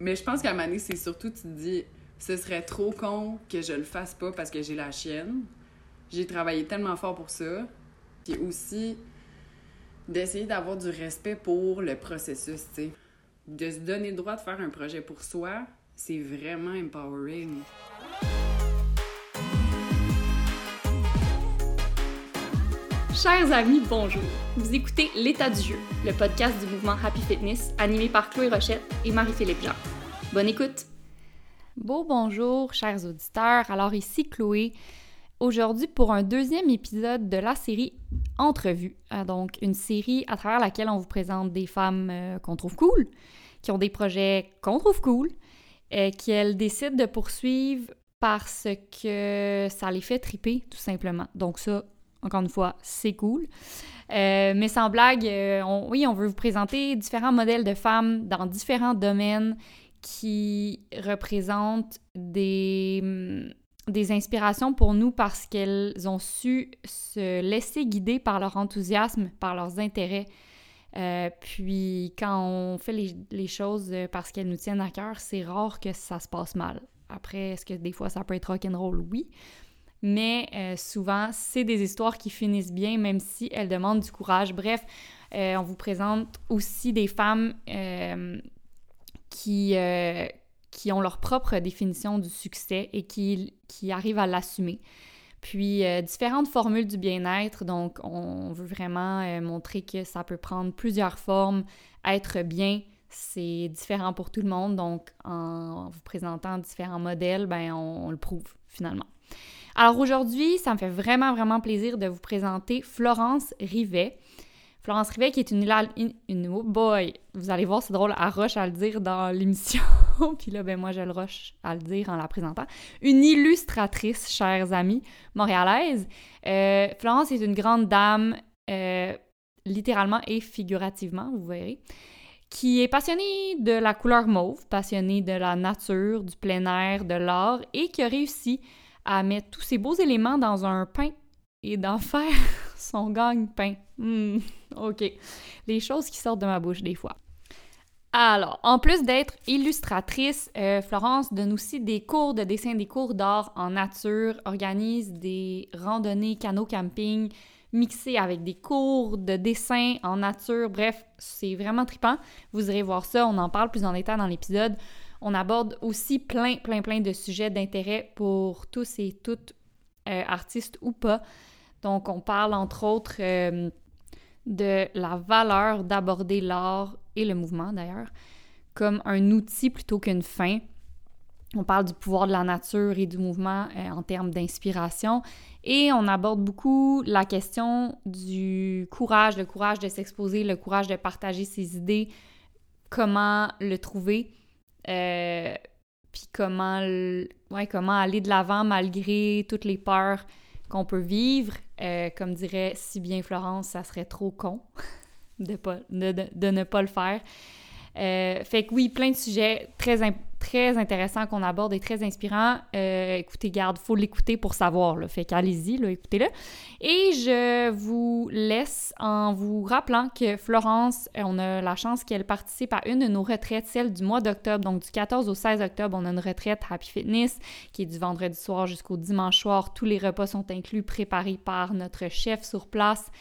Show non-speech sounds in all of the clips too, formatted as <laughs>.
Mais je pense qu'à un moment donné, c'est surtout, tu te dis, ce serait trop con que je le fasse pas parce que j'ai la chienne. J'ai travaillé tellement fort pour ça. Puis aussi, d'essayer d'avoir du respect pour le processus, tu sais. De se donner le droit de faire un projet pour soi, c'est vraiment empowering. Chers amis, bonjour. Vous écoutez L'état du jeu, le podcast du mouvement Happy Fitness animé par Chloé Rochette et Marie-Philippe Jean. Bonne écoute. Beau bonjour, chers auditeurs. Alors ici Chloé. Aujourd'hui pour un deuxième épisode de la série Entrevue. Euh, donc une série à travers laquelle on vous présente des femmes euh, qu'on trouve cool, qui ont des projets qu'on trouve cool, euh, qu'elles décident de poursuivre parce que ça les fait triper tout simplement. Donc ça, encore une fois, c'est cool. Euh, mais sans blague, euh, oui, on veut vous présenter différents modèles de femmes dans différents domaines qui représentent des, mm, des inspirations pour nous parce qu'elles ont su se laisser guider par leur enthousiasme, par leurs intérêts. Euh, puis quand on fait les, les choses parce qu'elles nous tiennent à cœur, c'est rare que ça se passe mal. Après, est-ce que des fois ça peut être rock'n'roll? Oui mais euh, souvent, c'est des histoires qui finissent bien, même si elles demandent du courage. Bref, euh, on vous présente aussi des femmes euh, qui, qui ont leur propre définition du succès et qui, qui arrivent à l'assumer. Puis différentes formules du bien-être, donc on veut vraiment montrer que ça peut prendre plusieurs formes. Être bien, c'est différent pour tout le monde, donc en vous présentant différents modèles, ben on le prouve finalement. Alors aujourd'hui, ça me fait vraiment, vraiment plaisir de vous présenter Florence Rivet. Florence Rivet, qui est une, une, oh boy, vous allez voir, c'est drôle, elle rush à le dire dans <laughs> l'émission, puis là, ben moi, je le rush à le dire en la présentant. Une illustratrice, chers amis, montréalaise. Euh, Florence est une grande dame, euh, littéralement et figurativement, vous verrez, qui est passionnée de la couleur mauve, passionnée de la nature, du plein air, de l'art, et qui a réussi à mettre tous ces beaux éléments dans un pain et d'en <laughs> faire son gagne-pain. Hmm, OK. Les choses qui sortent de ma bouche des fois. Alors, en plus d'être illustratrice, euh, Florence donne aussi des cours de dessin, des cours d'art en nature, organise des randonnées canot camping mixées avec des cours de dessin en nature. Bref, c'est vraiment trippant. Vous irez voir ça, on en parle plus en détail dans l'épisode. On aborde aussi plein, plein, plein de sujets d'intérêt pour tous et toutes, euh, artistes ou pas. Donc, on parle entre autres euh, de la valeur d'aborder l'art et le mouvement d'ailleurs comme un outil plutôt qu'une fin. On parle du pouvoir de la nature et du mouvement euh, en termes d'inspiration. Et on aborde beaucoup la question du courage, le courage de s'exposer, le courage de partager ses idées, comment le trouver. Euh, puis comment, ouais, comment aller de l'avant malgré toutes les peurs qu'on peut vivre. Euh, comme dirait si bien Florence, ça serait trop con <laughs> de, pas, de, ne pas le faire. Euh, fait que oui, plein de sujets très, très intéressant qu'on aborde et très inspirant. Euh, écoutez, garde, faut l'écouter pour savoir. Là. Fait qu'allez-y, écoutez-le. Et je vous laisse en vous rappelant que Florence, euh, on a la chance qu'elle participe à une de nos retraites, celle du mois d'octobre. Donc du 14 au 16 octobre, on a une retraite Happy Fitness qui est du vendredi soir jusqu'au dimanche soir. Tous les repas sont inclus, préparés par notre chef sur place.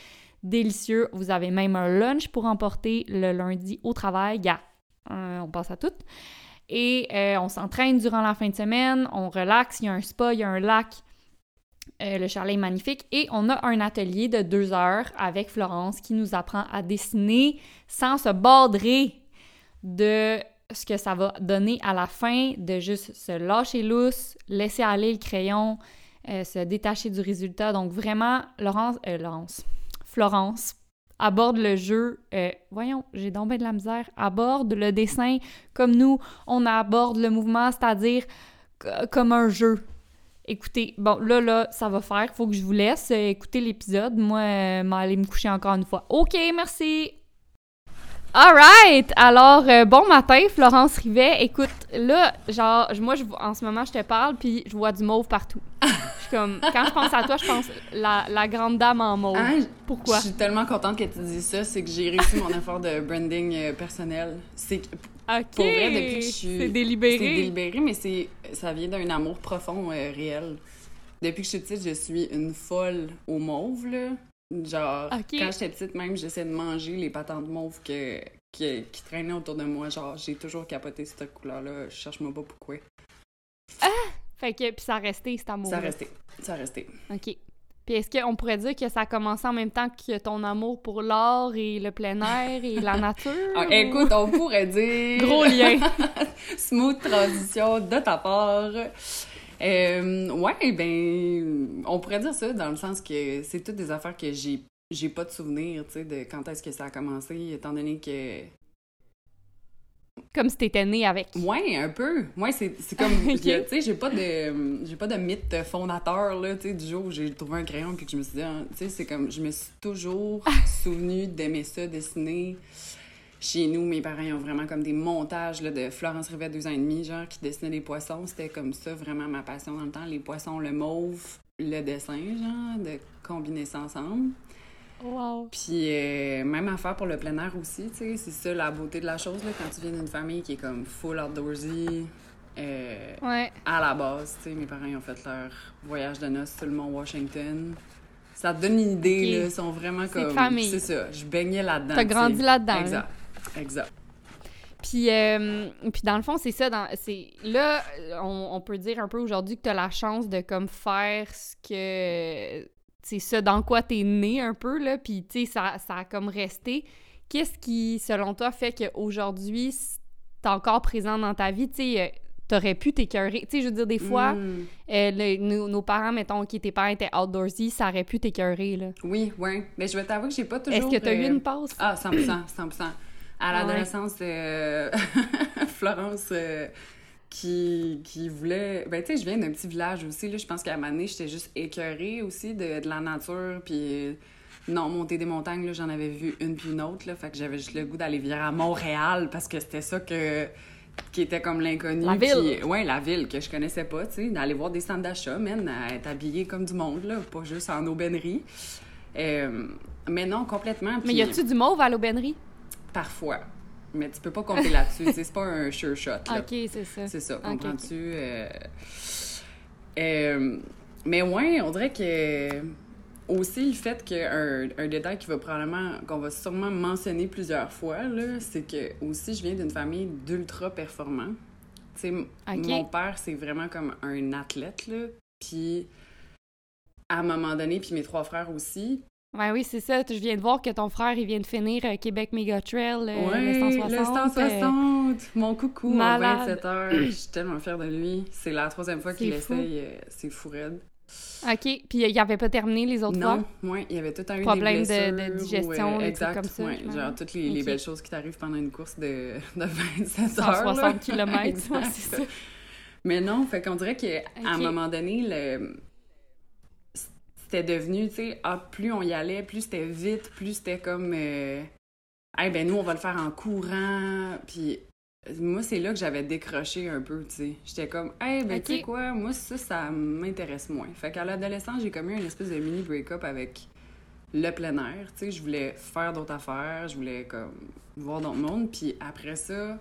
Délicieux. Vous avez même un lunch pour emporter le lundi au travail. Yeah. on passe à tout. Et euh, on s'entraîne durant la fin de semaine, on relaxe, il y a un spa, il y a un lac. Euh, le chalet est magnifique et on a un atelier de deux heures avec Florence qui nous apprend à dessiner sans se bordrer de ce que ça va donner à la fin, de juste se lâcher lousse, laisser aller le crayon, euh, se détacher du résultat. Donc vraiment, Laurence, Laurence, Florence aborde le jeu, euh, voyons, j'ai donc de la misère, aborde le dessin comme nous, on aborde le mouvement, c'est-à-dire comme un jeu. Écoutez, bon, là, là, ça va faire. Faut que je vous laisse euh, écouter l'épisode. Moi, euh, m'aller me coucher encore une fois. OK, merci! Alright! Alors, bon matin, Florence Rivet. Écoute, là, genre, moi, je, en ce moment, je te parle, puis je vois du mauve partout. <laughs> suis comme, quand je pense à toi, je pense la, la grande dame en mauve. Ah, Pourquoi? Je suis tellement contente que tu dis ça, c'est que j'ai réussi mon effort de branding euh, personnel. C'est que- Ok. pour vrai, depuis que je suis- C'est délibéré. c'est délibéré, mais c'est ça vient d'un amour profond, euh, réel. Depuis que je suis petite, je suis une folle au mauve, là. Genre, quand j'étais petite, même, j'essayais de manger les patentes mauves que, qui, qui traînaient autour de moi. Genre, j'ai toujours capoté cette couleur-là. Je cherche moi pas pourquoi. Fait que, puis ça a resté, cet amour. Ça a resté. Ça a resté. OK. Puis est-ce qu'on pourrait dire que ça a commencé en même temps que ton amour pour l'art et le plein air et la nature? Ah, ou- écoute, on pourrait dire... Gros lien. <laughs> Smooth transition de ta part. Euh, ouais, ben, on pourrait dire ça dans le sens que c'est toutes des affaires que j'ai j'ai pas de souvenir, tu sais, de quand est-ce que ça a commencé, étant donné que... Comme si t'étais né avec. Ouais, un peu. Ouais, c'est c'est comme... <laughs> Tu sais, j'ai pas de j'ai pas de mythe fondateur, là, tu sais, du jour où j'ai trouvé un crayon puis que je me suis dit, ah, tu sais, c'est comme... Je me suis toujours souvenu d'aimer ça, dessiner. Chez nous, mes parents ils ont vraiment comme des montages là, de Florence Rivet, deux ans et demi, genre, qui dessinait des poissons. C'était comme ça, vraiment ma passion dans le temps. Les poissons, le mauve, le dessin, genre, de combiner ça ensemble. Wow. Puis euh, même affaire pour le plein air aussi, tu sais, c'est ça la beauté de la chose, là, quand tu viens d'une famille qui est comme full outdoorsy. euh, Ouais. à la base, tu sais, mes parents ils ont fait leur voyage de noces sur le mont Washington. Ça te donne une idée, là, ils sont vraiment comme... famille. C'est ça, je baignais là-dedans. T'as grandi là-dedans. là. Exact, exact. Puis, euh, puis dans le fond, c'est ça. Dans, c'est, là, on, on peut dire un peu aujourd'hui que tu as la chance de comme faire ce que. C'est ça, dans quoi t'es né un peu, là. Puis, tu sais, ça, ça a comme resté. Qu'est-ce qui, selon toi, fait qu'aujourd'hui, t'es encore présent dans ta vie? Tu sais, euh, t'aurais pu t'écœurer. Tu sais, je veux dire, des fois, Mm. euh, le- nos, nos parents, mettons, qui tes parents étaient outdoorsy, ça aurait pu t'écœurer, là. Oui, oui. Mais je vais t'avouer que j'ai pas toujours... Est-ce que t'as eu euh, une passe? Ah, 100 100 À Ah ouais. l'adolescence, euh, <laughs> Florence euh, qui, qui voulait... Ben, tu sais, je viens d'un petit village aussi, là. Je pense qu'à un moment donné, j'étais juste écœurée aussi de, de la nature, puis... Non, monter des montagnes, là, j'en avais vu une puis une autre, là. Fait que j'avais juste le goût d'aller vivre à Montréal, parce que c'était ça que... qui était comme l'inconnu. La ville. ouais, la ville, que je connaissais pas, tu sais. D'aller voir des centres d'achat, man, à être habillée comme du monde, là. Pas juste en aubainerie. Euh, mais non, complètement. Mais y a-tu du mauve à l'aubainerie? Parfois. Mais tu peux pas compter là-dessus. <laughs> c'est pas un sure shot. Là. Ok, c'est ça. C'est ça, comprends-tu? Euh, euh, mais ouais, on dirait que aussi le fait qu'un un détail qui va probablement, qu'on va sûrement mentionner plusieurs fois, là, c'est que aussi je viens d'une famille d'ultra performants. Tu sais, m- Ok. mon père, c'est vraiment comme un athlète, là. Puis à un moment donné, puis mes trois frères aussi, Ouais, oui, c'est ça. Je viens de voir que ton frère, il vient de finir euh, Québec Mega Trail, euh, Ouais, le 160. le 160. Mon coucou malade. en 27 heures. Je suis tellement fière de lui. C'est la troisième fois qu'il essaye. euh, C'est fou raide. euh, OK. Puis il avait pas terminé les autres Non, fois? ouais, il y avait tout un eu Problème de- des de blessures, digestion, ou, des trucs exact, comme ça, ouais, j'imagine. genre toutes les, belles choses qui t'arrivent pendant une course de, de 27 heures. 160 là. km, <laughs> ouais, c'est ça. Mais non, fait qu'on dirait qu'à un Ok. moment donné, le... c'était devenu, tu sais, ah, plus on y allait, plus c'était vite, plus c'était comme, hey, ben nous, on va le faire en courant, puis moi, c'est là que j'avais décroché un peu, tu sais. J'étais comme, hey, ben tu sais quoi, moi, ça, ça m'intéresse moins. Fait qu'à l'adolescence, j'ai comme eu une espèce de mini break-up avec le plein air, tu sais. Je voulais faire d'autres affaires, je voulais, comme, voir d'autres mondes, puis après ça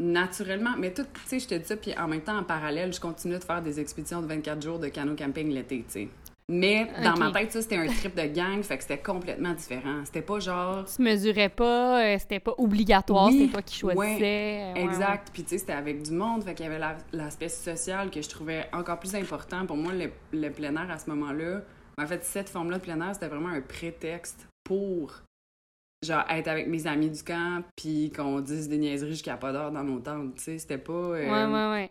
naturellement. Mais tout, tu sais, je te dis ça, puis en même temps, en parallèle, je continue de faire des expéditions de 24 jours de canot camping l'été, tu sais. Mais dans ma tête, ça, c'était un trip de gang, fait que c'était complètement différent. C'était pas genre... Tu mesurais pas, euh, c'était pas obligatoire, Oui, c'était toi qui choisissais. ouais, Exact. Puis tu sais, c'était avec du monde, fait qu'il y avait la- l'aspect social que je trouvais encore plus important. Pour moi, le, le plein air à ce moment-là, en fait, cette forme-là de plein air, c'était vraiment un prétexte pour genre être avec mes amis du camp, puis qu'on dise des niaiseries jusqu'à pas d'heure dans nos tentes. Tu sais, c'était pas... Ouais, euh, ouais, ouais.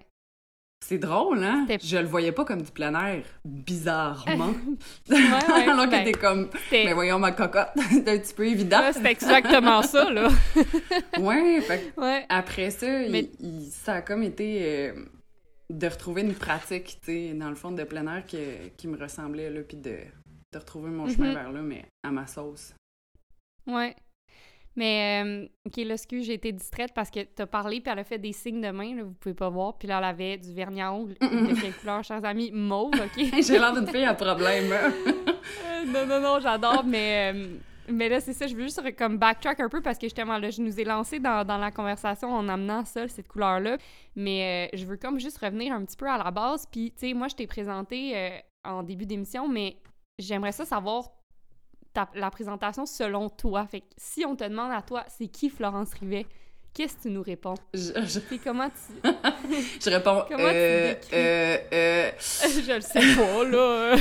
C'est drôle, hein? Je le voyais pas comme du plein air, bizarrement. <laughs> Ouais, <laughs> ouais, Alors que ben, t'es comme, mais voyons ma cocotte, <laughs> c'est un petit peu évident. c'était exactement ça, là. Ouais, fait que Ouais. après ça, il- Mais- il- ça a comme été euh, de retrouver une pratique, tu sais, dans le fond de plein air que- qui me ressemblait, là, puis de, de retrouver mon chemin Mhm. vers là, mais à ma sauce. Ouais. Mais, euh, OK, là, excuse, j'ai été distraite parce que t'as parlé, puis elle a fait des signes de main, là, vous pouvez pas voir. Puis là, elle avait du vernis à ongles de quelle couleur, chers amis? Mauve, OK? <laughs> J'ai l'air d'une fille à problème. hein. Euh, non, non, non, j'adore, mais... euh, mais là, c'est ça, je veux juste comme backtrack un peu parce que justement, là, je nous ai lancé dans, dans la conversation en amenant ça, cette couleur-là. Mais je veux comme juste revenir un petit peu à la base. Puis, tu sais, moi, je t'ai présenté en début d'émission, mais j'aimerais ça savoir ta- la présentation selon toi? Fait que si on te demande à toi, c'est qui Florence Rivet? Qu'est-ce que tu nous réponds? Je, je- Puis comment tu... <laughs> je réponds. Comment tu euh, euh, euh, <laughs> je le sais pas, là.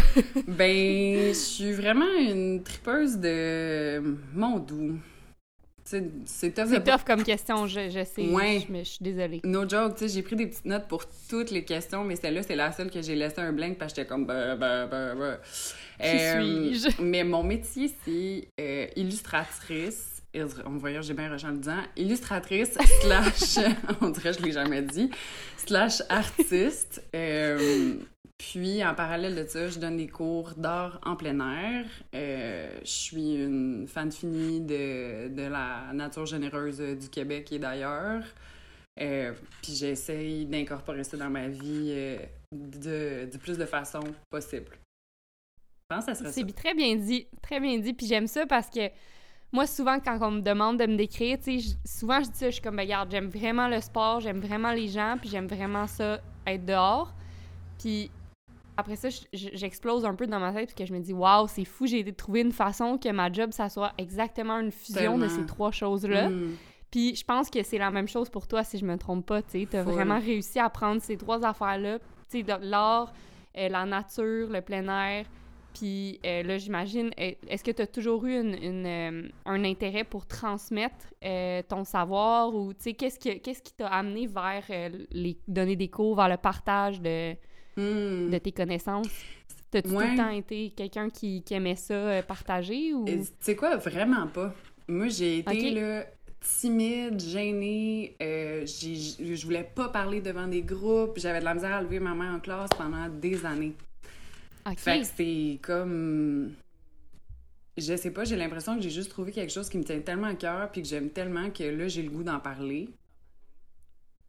ben, je suis vraiment une tripeuse de mon doux. C'est tough de c'est tough comme question, je, je sais. Ouais. Je, mais je suis désolée. No joke, tu sais, j'ai pris des petites notes pour toutes les questions, mais celle-là, c'est la seule que j'ai laissé un blank parce que j'étais comme bah, bah, bah, bah. Qui suis-je? <laughs> Mais mon métier, c'est euh, illustratrice. On voyait, j'ai bien en le disant. Illustratrice <laughs> slash, on dirait que je l'ai jamais dit, slash artiste. Euh, puis, en parallèle de ça, je donne des cours d'art en plein air. Euh, je suis une fan finie de, de la nature généreuse du Québec et d'ailleurs. Euh, puis j'essaye d'incorporer ça dans ma vie euh, de, du plus de façon possible. Je pense que ça serait. C'est très bien dit, très bien dit. Puis j'aime ça parce que moi, souvent, quand on me demande de me décrire, tu sais, souvent, je dis ça, je suis comme, ben, regarde, j'aime vraiment le sport, j'aime vraiment les gens, puis j'aime vraiment ça, être dehors. Puis après ça, je- je- j'explose un peu dans ma tête, parce que je me dis, waouh, c'est fou, j'ai été trouver une façon que ma job, ça soit exactement une fusion de ces trois choses-là. Mm. Puis je pense que c'est la même chose pour toi, si je me trompe pas, tu Full. vraiment réussi à prendre ces trois affaires-là, tu sais, l'art, euh, la nature, le plein air. Puis euh, là, j'imagine, euh, est-ce que tu as toujours eu une, une, euh, un intérêt pour transmettre ton savoir ou, tu sais, qu'est-ce qui qu'est-ce qui t'a amené vers les donner des cours, vers le partage de, Mm. de tes connaissances? T'as-tu tout Ouais. le temps été quelqu'un qui, qui aimait ça euh, partager ou... Sais quoi, vraiment pas. Moi, j'ai été Ok. là, timide, gênée. euh, je voulais pas parler devant des groupes. J'avais de la misère à lever ma main en classe pendant des années. OK. Fait que c'est comme. Je sais pas, j'ai l'impression que j'ai juste trouvé quelque chose qui me tient tellement à cœur puis que j'aime tellement que là, j'ai le goût d'en parler.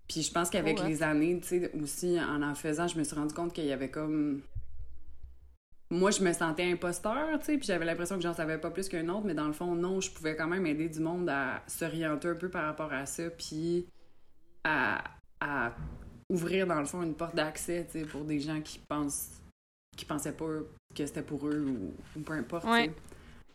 Puis je pense qu'avec Oh, ouais. les années, tu sais, aussi, en en faisant, je me suis rendu compte qu'il y avait comme. Moi, je me sentais imposteur, tu sais, puis j'avais l'impression que j'en savais pas plus qu'un autre, mais dans le fond, non, je pouvais quand même aider du monde à s'orienter un peu par rapport à ça, puis à, à ouvrir, dans le fond, une porte d'accès, tu sais, pour des gens qui pensent qui pensaient pas que c'était pour eux ou, ou peu importe, tu Ouais.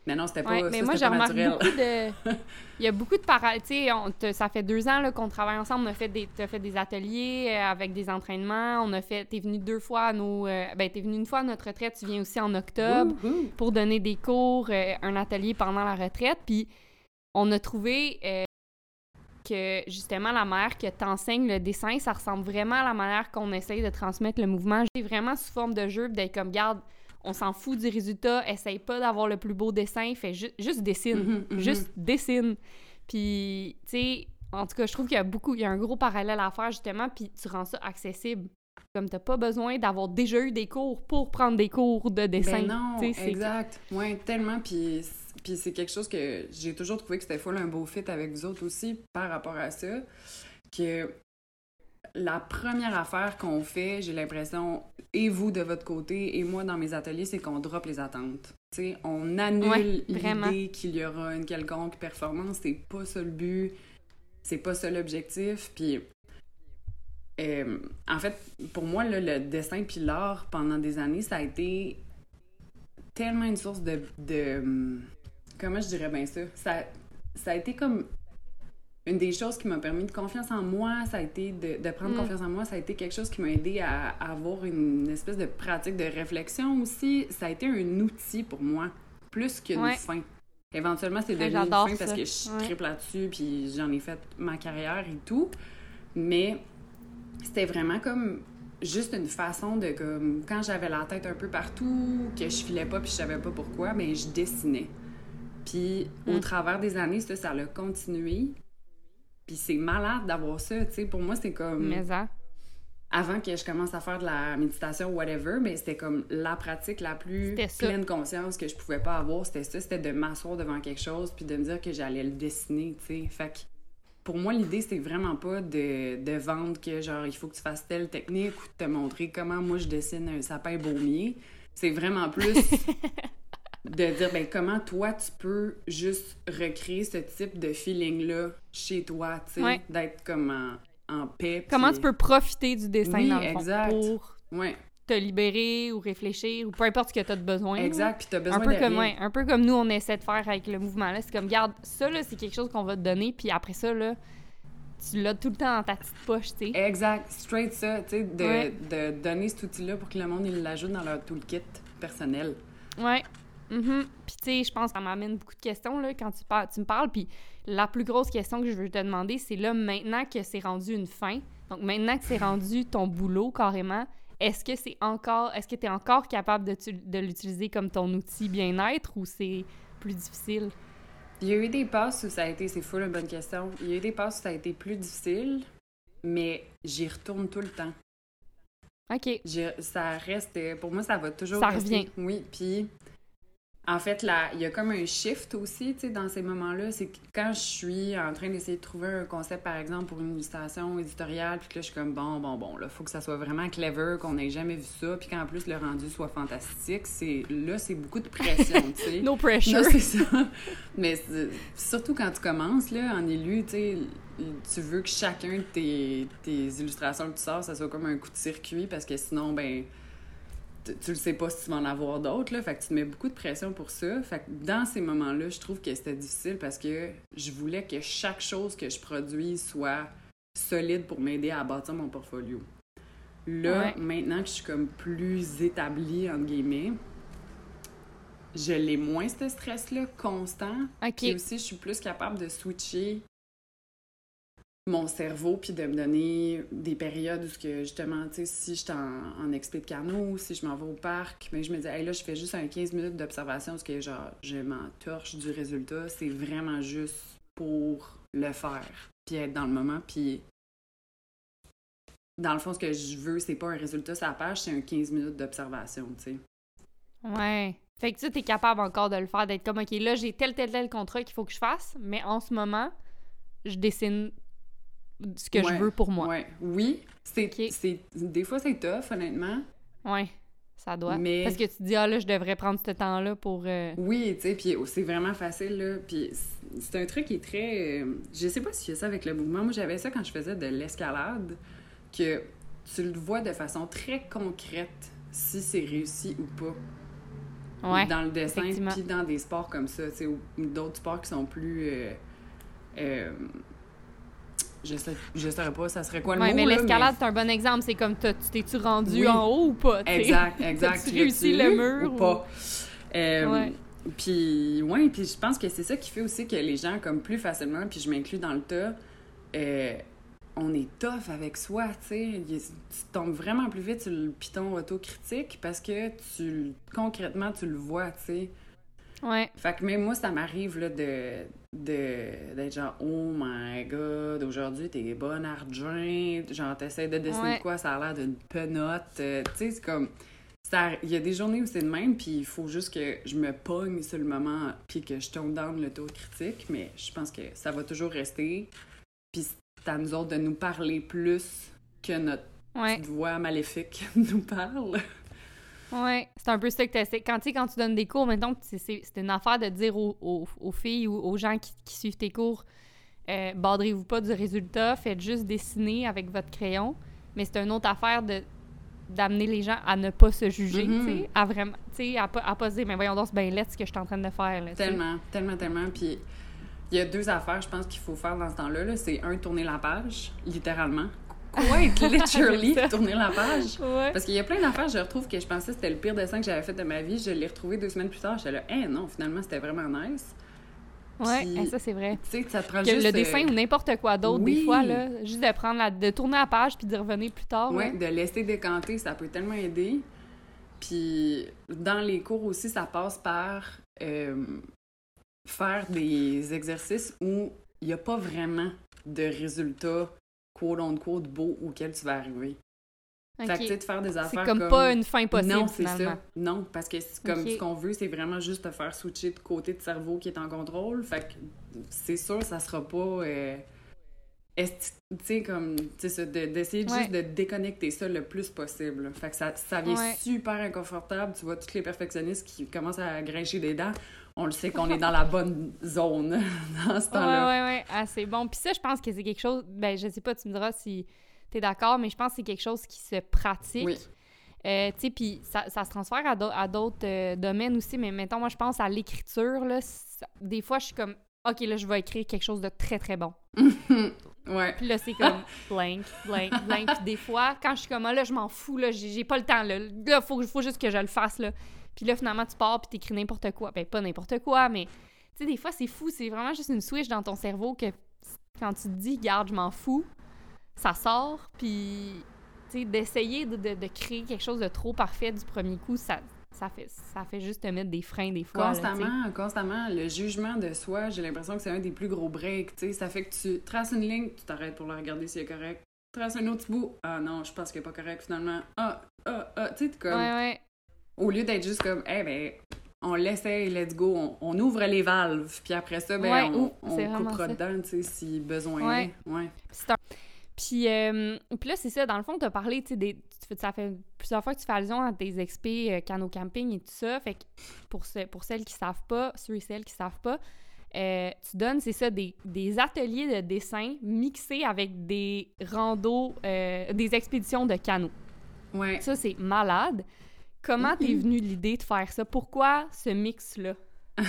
Mais non, c'était pas, Ouais, ça, mais moi, j'ai remarqué naturel. beaucoup de. <laughs> Il y a beaucoup de parallèles. Tu sais, ça fait deux ans là, qu'on travaille ensemble. On a fait des, t'as fait des ateliers euh, avec des entraînements. On a fait. T'es venu deux fois à nos. euh, ben, t'es venu une fois à notre retraite. Tu viens aussi en octobre pour donner des cours, euh, un atelier pendant la retraite. Puis on a trouvé que justement la manière que t'enseignes le dessin, ça ressemble vraiment à la manière qu'on essaye de transmettre le mouvement. C'est vraiment sous forme de jeu, d'être comme, garde, on s'en fout du résultat, essaye pas d'avoir le plus beau dessin, fais ju- juste dessine. Mhm, mhm. Juste dessine. Puis, tu sais, en tout cas, je trouve qu'il y a beaucoup, il y a un gros parallèle à faire justement, puis tu rends ça accessible. Comme t'as pas besoin d'avoir déjà eu des cours pour prendre des cours de dessin. Ben non, exact. Ouais, tellement. Puis, puis c'est quelque chose que j'ai toujours trouvé que c'était full un beau fit avec vous autres aussi par rapport à ça. Que la première affaire qu'on fait, j'ai l'impression, et vous de votre côté, et moi dans mes ateliers, c'est qu'on drop les attentes. Tu sais, on annule Ouais, l'idée qu'il y aura une quelconque performance. C'est pas ça le but. C'est pas ça l'objectif. Puis euh, en fait, pour moi, là, le dessin puis l'art, pendant des années, ça a été tellement une source de... de hum, comment je dirais bien ça? ça? Ça a été comme une des choses qui m'a permis de confiance en moi, ça a été de, de prendre Mm. confiance en moi, ça a été quelque chose qui m'a aidé à, à avoir une espèce de pratique de réflexion aussi. Ça a été un outil pour moi, plus qu'une Ouais. fin. Éventuellement, c'est devenu une fin parce ça. que je Ouais. tripe là-dessus, puis j'en ai fait ma carrière et tout. Mais c'était vraiment comme juste une façon de comme quand j'avais la tête un peu partout, que je filais pas puis je savais pas pourquoi, mais je dessinais. Puis au Mm. travers des années, ça ça l'a continué. Puis c'est malade d'avoir ça, tu sais, pour moi c'est comme Mais ça. avant que je commence à faire de la méditation, whatever, mais c'était comme la pratique la plus pleine conscience que je pouvais pas avoir. C'était ça, c'était de m'asseoir devant quelque chose puis de me dire que j'allais le dessiner, tu sais. Fait que pour moi, l'idée, c'était vraiment pas de, de vendre que, genre, il faut que tu fasses telle technique ou de te montrer comment moi je dessine un sapin baumier. C'est vraiment plus <laughs> de dire, ben, comment toi, tu peux juste recréer ce type de feeling-là chez toi, tu sais, Ouais. d'être comme en, en paix. Comment tu peux profiter du dessin Oui, dans le fond exact. pour Ouais, te libérer ou réfléchir ou peu importe ce que tu as de besoin. là. exact, puis t'as besoin Un peu, de comme, rien. ouais, un peu comme nous, on essaie de faire avec le mouvement. là. C'est comme, garde, ça, là, c'est quelque chose qu'on va te donner, puis après ça, là, tu l'as tout le temps dans ta petite poche, tu sais. Exact, straight ça, tu sais, de, de donner cet outil-là pour que le monde, il l'ajoute dans leur toolkit personnel. Ouais. Mhm. Puis, tu sais, je pense que ça m'amène beaucoup de questions, là, quand tu, tu me parles. Puis, la plus grosse question que je veux te demander, c'est là, maintenant que c'est rendu une fin, donc maintenant que c'est rendu ton boulot, carrément, est-ce que c'est encore, est-ce que tu es encore capable de, l'utiliser comme ton outil bien-être ou c'est plus difficile? Il y a eu des passes où ça a été, c'est full une bonne question, il y a eu des passes où ça a été plus difficile, mais j'y retourne tout le temps. OK. Ça reste, pour moi, ça va toujours Ça rester. revient. Oui, puis en fait, là, il y a comme un shift aussi, tu sais, dans ces moments-là. C'est que quand je suis en train d'essayer de trouver un concept, par exemple, pour une illustration éditoriale, puis que là, je suis comme, bon, bon, bon, là, faut que ça soit vraiment clever, qu'on n'ait jamais vu ça, puis qu'en plus, le rendu soit fantastique. C'est Là, c'est beaucoup de pression, tu sais. <laughs> No pressure. C'est ça. Mais surtout quand tu commences, là, en élu, tu sais, tu veux que chacun de tes, tes illustrations que tu sors, ça soit comme un coup de circuit, parce que sinon, ben, tu, le sais pas si tu vas en avoir d'autres, là. Fait que tu te mets beaucoup de pression pour ça. Fait que dans ces moments-là, je trouve que c'était difficile parce que je voulais que chaque chose que je produise soit solide pour m'aider à bâtir mon portfolio. Là, Ouais. maintenant que je suis comme plus établie, entre guillemets, je l'ai moins ce stress-là constant. OK. Puis aussi, je suis plus capable de switcher mon cerveau puis de me donner des périodes où que justement, tu sais, si je suis en, en de canot, si je m'en vais au parc, mais je me dis, hey, là, je fais juste un 15 minutes d'observation parce que genre, je m'en torche du résultat. C'est vraiment juste pour le faire puis être dans le moment. Puis dans le fond, ce que je veux, c'est pas un résultat sur c'est un 15 minutes d'observation, tu sais. Ouais. Fait que tu es capable encore de le faire, d'être comme, OK, là, j'ai tel, tel, tel contrat qu'il faut que je fasse, mais en ce moment, je dessine ce que je veux pour moi. Ouais. Oui, c'est, des fois, c'est tough, honnêtement. Ouais, ça doit. Mais- Parce que tu te dis, ah là, je devrais prendre ce temps-là pour. euh, Oui, tu sais, puis c'est vraiment facile, là. Puis c'est- un truc qui est très... euh, je sais pas si y a ça avec le mouvement. Moi, j'avais ça quand je faisais de l'escalade, que tu le vois de façon très concrète si c'est réussi ou pas. Ouais. Dans le dessin, puis dans des sports comme ça, tu sais, ou d'autres sports qui sont plus... euh, je sais, je saurais pas, ça serait quoi le Ouais, mot, mais l'escalade, c'est un bon exemple. C'est comme, tu t'es-tu rendu Oui. en haut ou pas? tu sais? Exact, <laughs> exact. Tu réussi le mur ou pas? Euh, Ouais. Puis, ouais, puis je pense que c'est ça qui fait aussi que les gens, comme plus facilement, puis je m'inclus dans le tas, euh, on est tough avec soi, tu sais. Tu tombes vraiment plus vite sur le piton autocritique parce que tu, concrètement, tu le vois, tu sais. Ouais. Fait que même moi, ça m'arrive là, de- d'être genre oh my god aujourd'hui t'es bonne argent genre t'essaies de dessiner Ouais. quoi ça a l'air d'une penote euh, tu sais c'est comme ça il y a des journées où c'est de même puis il faut juste que je me pogne sur le moment puis que je tombe dans le taux critique mais je pense que ça va toujours rester puis c'est à nous autres de nous parler plus que notre Ouais. voix maléfique <laughs> nous parle Ouais, c'est un peu ça que tu essaies. Quand, tu sais, quand tu donnes des cours, maintenant, c'est une affaire de dire aux, aux- aux filles ou aux gens qui, qui suivent tes cours, euh, badrez-vous pas du résultat, faites juste dessiner avec votre crayon. Mais c'est une autre affaire de d'amener les gens à ne pas se juger, Mhm. sais, à vraiment, à pas, à pas se dire, mais voyons donc, c'est bien laid ce que je suis en train de faire, là. Tellement, tellement, tellement. Puis il y a deux affaires, je pense, qu'il faut faire dans ce temps-là. -là, c'est un, tourner la page, littéralement. Quite <laughs> literally, J'aime ça. tourner la page? Ouais. Parce qu'il y a plein d'affaires, je retrouve que je pensais que c'était le pire dessin que j'avais fait de ma vie. Je l'ai retrouvé deux semaines plus tard. J'étais là, eh non, finalement, c'était vraiment nice. Puis- eh, ça, c'est vrai. Tu sais, ça prend Que juste. le dessin euh, ou n'importe quoi d'autre, oui. des fois, là, juste de prendre la, de tourner la page puis d'y revenir plus tard. Ouais, de laisser décanter, ça peut tellement aider. Puis dans les cours aussi, ça passe par euh, faire des exercices où il n'y a pas vraiment de résultat quote-unquote beau auquel tu vas arriver. Fait que, tu sais, de faire des C'est affaires comme, comme... pas une fin possible, Non, c'est ça. Non, parce que c'est comme ce qu'on veut, c'est vraiment juste te faire switcher de côté de cerveau qui est en contrôle. Fait que c'est sûr, ça sera pas. euh, Tu sais, comme. Tu sais, d'essayer de Ouais. juste de déconnecter ça le plus possible. Fait que ça, ça vient Ouais. super inconfortable. Tu vois, tous les perfectionnistes qui commencent à grincher des dents, on le sait qu'on est dans la bonne zone <laughs> dans ce temps-là. ouais, ouais. Ah, c'est bon. Puis ça, je pense que c'est quelque chose. Ben, je sais pas, tu me diras si t'es d'accord, mais je pense que c'est quelque chose qui se pratique. Oui. Euh, tu sais, puis ça, ça se transfère à d'au- à d'autres euh, domaines aussi, mais mettons, moi, je pense à l'écriture, là. ça- des fois, je suis comme, OK, là, je vais écrire quelque chose de très, très bon. <laughs> Ouais. Puis là, c'est comme <laughs> blank, blank, blank. Puis des fois, quand je suis comme, ah, là, je m'en fous, là, j'ai j'ai pas le temps, là. Là, faut, faut juste que je le fasse, là. Puis là, finalement, tu pars, puis t'écris n'importe quoi. Ben, pas n'importe quoi, mais, tu sais, des fois, c'est fou. C'est vraiment juste une switch dans ton cerveau que quand tu te dis, garde, je m'en fous, ça sort, puis, tu sais, d'essayer de, de- de créer quelque chose de trop parfait du premier coup, ça, ça, fait, ça fait juste te mettre des freins, des fois. là, tu sais. Constamment, constamment, le jugement de soi, j'ai l'impression que c'est un des plus gros breaks. tu sais. Ça fait que tu traces une ligne, tu t'arrêtes pour la regarder si elle est correcte. Tu traces un autre bout, ah non, je pense qu'elle est pas correcte finalement. Ah, ah, ah, tu sais, comme. Ouais, ouais. Au lieu d'être juste comme, eh ben, on l'essaye, let's go, on, on ouvre les valves, puis après ça, ben, Ouais, on, on coupera ça. dedans, tu sais, si besoin Ouais. est. Ouais. Puis, euh, puis là, c'est ça, dans le fond, tu as parlé, tu sais, ça fait plusieurs fois que tu fais allusion à tes expés euh, canot camping et tout ça. Fait que pour, ce- pour celles qui savent pas, ceux et celles qui savent pas, euh, tu donnes, c'est ça, des, des ateliers de dessin mixés avec des randos, euh, des expéditions de canot. Ouais. Ça, c'est malade. Comment t'es venue l'idée de faire ça? Pourquoi ce mix-là? <laughs>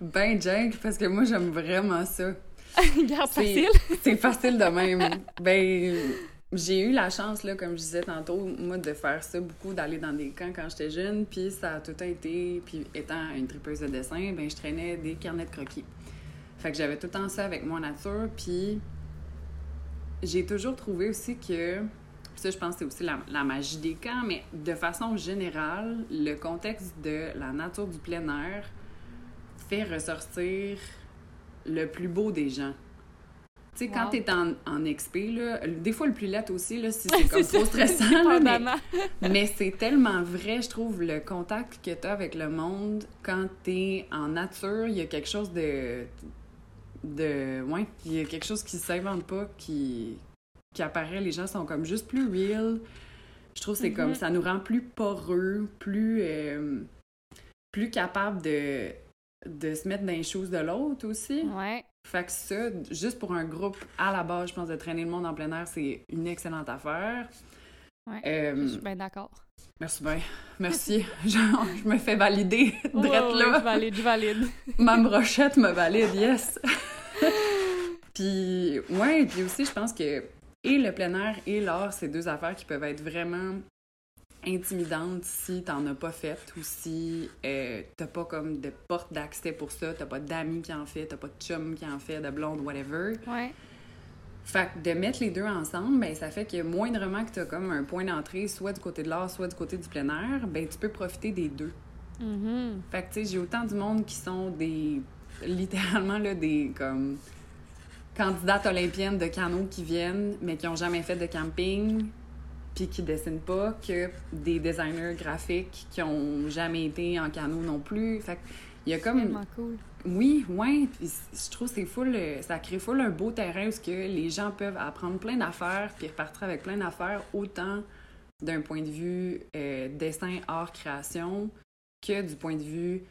Ben, Jake, parce que moi, j'aime vraiment ça. <laughs> Garde C'est- facile. <laughs> C'est facile de même. ben, j'ai eu la chance, là, comme je disais tantôt, moi, de faire ça beaucoup, d'aller dans des camps quand j'étais jeune, puis ça a tout le temps été, puis étant une tripeuse de dessin, ben, je traînais des carnets de croquis. Fait que j'avais tout le temps ça avec moi nature, puis j'ai toujours trouvé aussi que, ça, je pense que c'est aussi la, la magie des camps, mais de façon générale, le contexte de la nature du plein air fait ressortir le plus beau des gens. Tu sais, quand t'es en, en XP, là, des fois le plus laid aussi, là, si c'est comme trop stressant, là, mais, <laughs> mais c'est tellement vrai, je trouve, le contact que t'as avec le monde quand t'es en nature, il y a quelque chose de... de ouais, il y a quelque chose qui s'invente pas, qui, qui apparaît, les gens sont comme juste plus real. Je trouve que c'est comme, Mhm. ça nous rend plus poreux, plus... euh, plus capable de de se mettre dans les choses de l'autre aussi. Ouais. Fait que ça, juste pour un groupe à la base, je pense, de traîner le monde en plein air, c'est une excellente affaire. Ouais. Euh, Je suis bien d'accord. merci bien. Merci. <laughs> Genre, je me fais valider. Drette ouais, là. je valide, je valide. <laughs> Ma brochette me valide, yes. <laughs> puis, ouais, puis aussi, je pense que et le plein air et l'art, c'est deux affaires qui peuvent être vraiment intimidantes si t'en as pas fait ou si euh, t'as pas comme de porte d'accès pour ça, t'as pas d'amis qui en fait, t'as pas de chum qui en fait, de blonde, whatever. Ouais. Fait que de mettre les deux ensemble, ben ça fait que moindrement que t'as comme un point d'entrée, soit du côté de l'art, soit du côté du plein air, ben tu peux profiter des deux. Mhm. Fait que, tu sais, j'ai autant du monde qui sont des. <laughs> littéralement, là, des. comme. Candidates olympiennes de canot qui viennent, mais qui ont jamais fait de camping, puis qui dessinent pas, que des designers graphiques qui ont jamais été en canot non plus. Fait il y a comme. Tellement cool. Oui, puis je trouve que c'est full, ça crée full un beau terrain où que les gens peuvent apprendre plein d'affaires puis repartir avec plein d'affaires autant d'un point de vue euh, dessin, art, création que du point de vue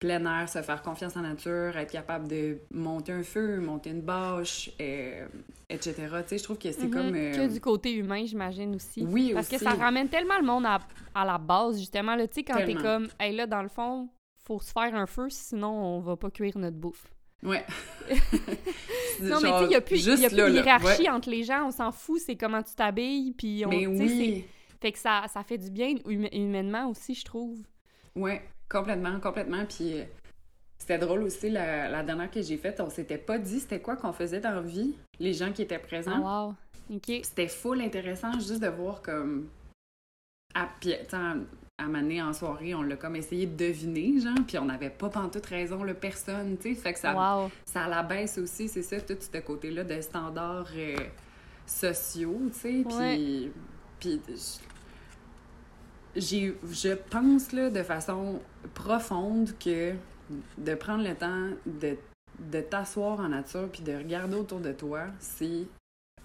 plein air, se faire confiance en nature, être capable de monter un feu, monter une bâche, euh, etc. Tu sais, je trouve que c'est Mhm. comme... euh, Que du côté humain, j'imagine aussi. Oui, Parce que ça ramène tellement le monde à, à la base, justement. Tu sais, quand t'es comme, hey, là, dans le fond, faut se faire un feu, sinon on va pas cuire notre bouffe. Ouais. <laughs> <laughs> Non, mais tu sais, il y a plus, y a plus là, de hiérarchie ouais. entre les gens. On s'en fout, c'est comment tu t'habilles, puis on. Mais oui, Fait que ça, ça fait du bien hum- humainement aussi, je trouve. Ouais, complètement, complètement. Puis euh, c'était drôle aussi, la, la dernière que j'ai faite, on s'était pas dit c'était quoi qu'on faisait dans la vie, les gens qui étaient présents. Ah, wow. OK. C'était full intéressant juste de voir comme. À, puis, tu sais, à m'amener en soirée, on l'a comme essayé de deviner, genre, puis on n'avait pas pantoute raison, le personne, tu sais. Fait que ça, Wow. ça la baisse aussi, c'est ça, tout ce côté-là de standards euh, sociaux, tu sais. Puis. Puis j'ai, je pense là, de façon profonde que de prendre le temps de, de t'asseoir en nature puis de regarder autour de toi, c'est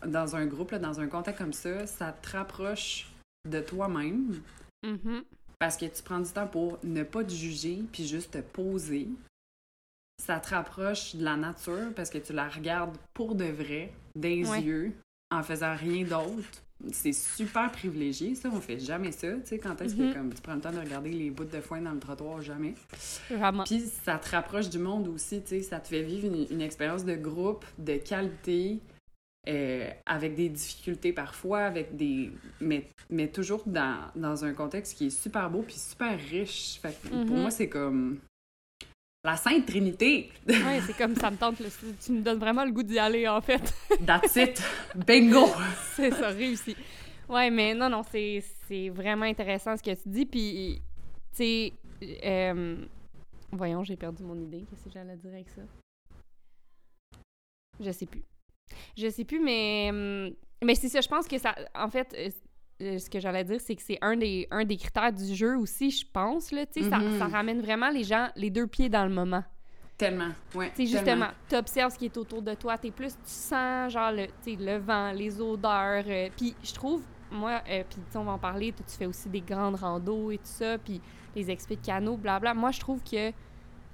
dans un groupe, là, dans un contexte comme ça, ça te rapproche de toi-même. Mhm. Parce que tu prends du temps pour ne pas te juger puis juste te poser. Ça te rapproche de la nature parce que tu la regardes pour de vrai, des Ouais. yeux, en faisant rien d'autre. C'est super privilégié, ça. On fait jamais ça. Tu sais, quand est-ce que comme, tu prends le temps de regarder les bouts de foin dans le trottoir? Jamais. Vraiment. Puis ça te rapproche du monde aussi, tu sais, ça te fait vivre une, une expérience de groupe, de qualité, euh, avec des difficultés parfois, avec des... Mais, mais toujours dans, dans un contexte qui est super beau puis super riche. Fait que pour Mhm. moi, c'est comme la Sainte Trinité. Ouais, c'est comme ça me tente. là. Tu me donnes vraiment le goût d'y aller, en fait. <laughs> That's it! Bingo! <laughs> c'est ça, réussi. Ouais, mais non, non, c'est vraiment intéressant ce que tu dis. Puis, tu sais, euh, voyons, j'ai perdu mon idée. Qu'est-ce que j'allais dire avec ça? Je sais plus. Je sais plus, mais, hum, mais c'est ça. Je pense que ça. En fait, euh, ce que j'allais dire, c'est que c'est un des, un des critères du jeu aussi, je pense. Là, sais, Mhm. ça, ça ramène vraiment les gens les deux pieds dans le moment. Tellement, ouais. Justement, tu observes ce qui est autour de toi, t'es plus, tu sens genre le, le vent, les odeurs. euh, puis je trouve, moi, euh, puis on va en parler, toi, tu fais aussi des grandes randos et tout ça, puis les expés de canot, blabla. Moi, je trouve que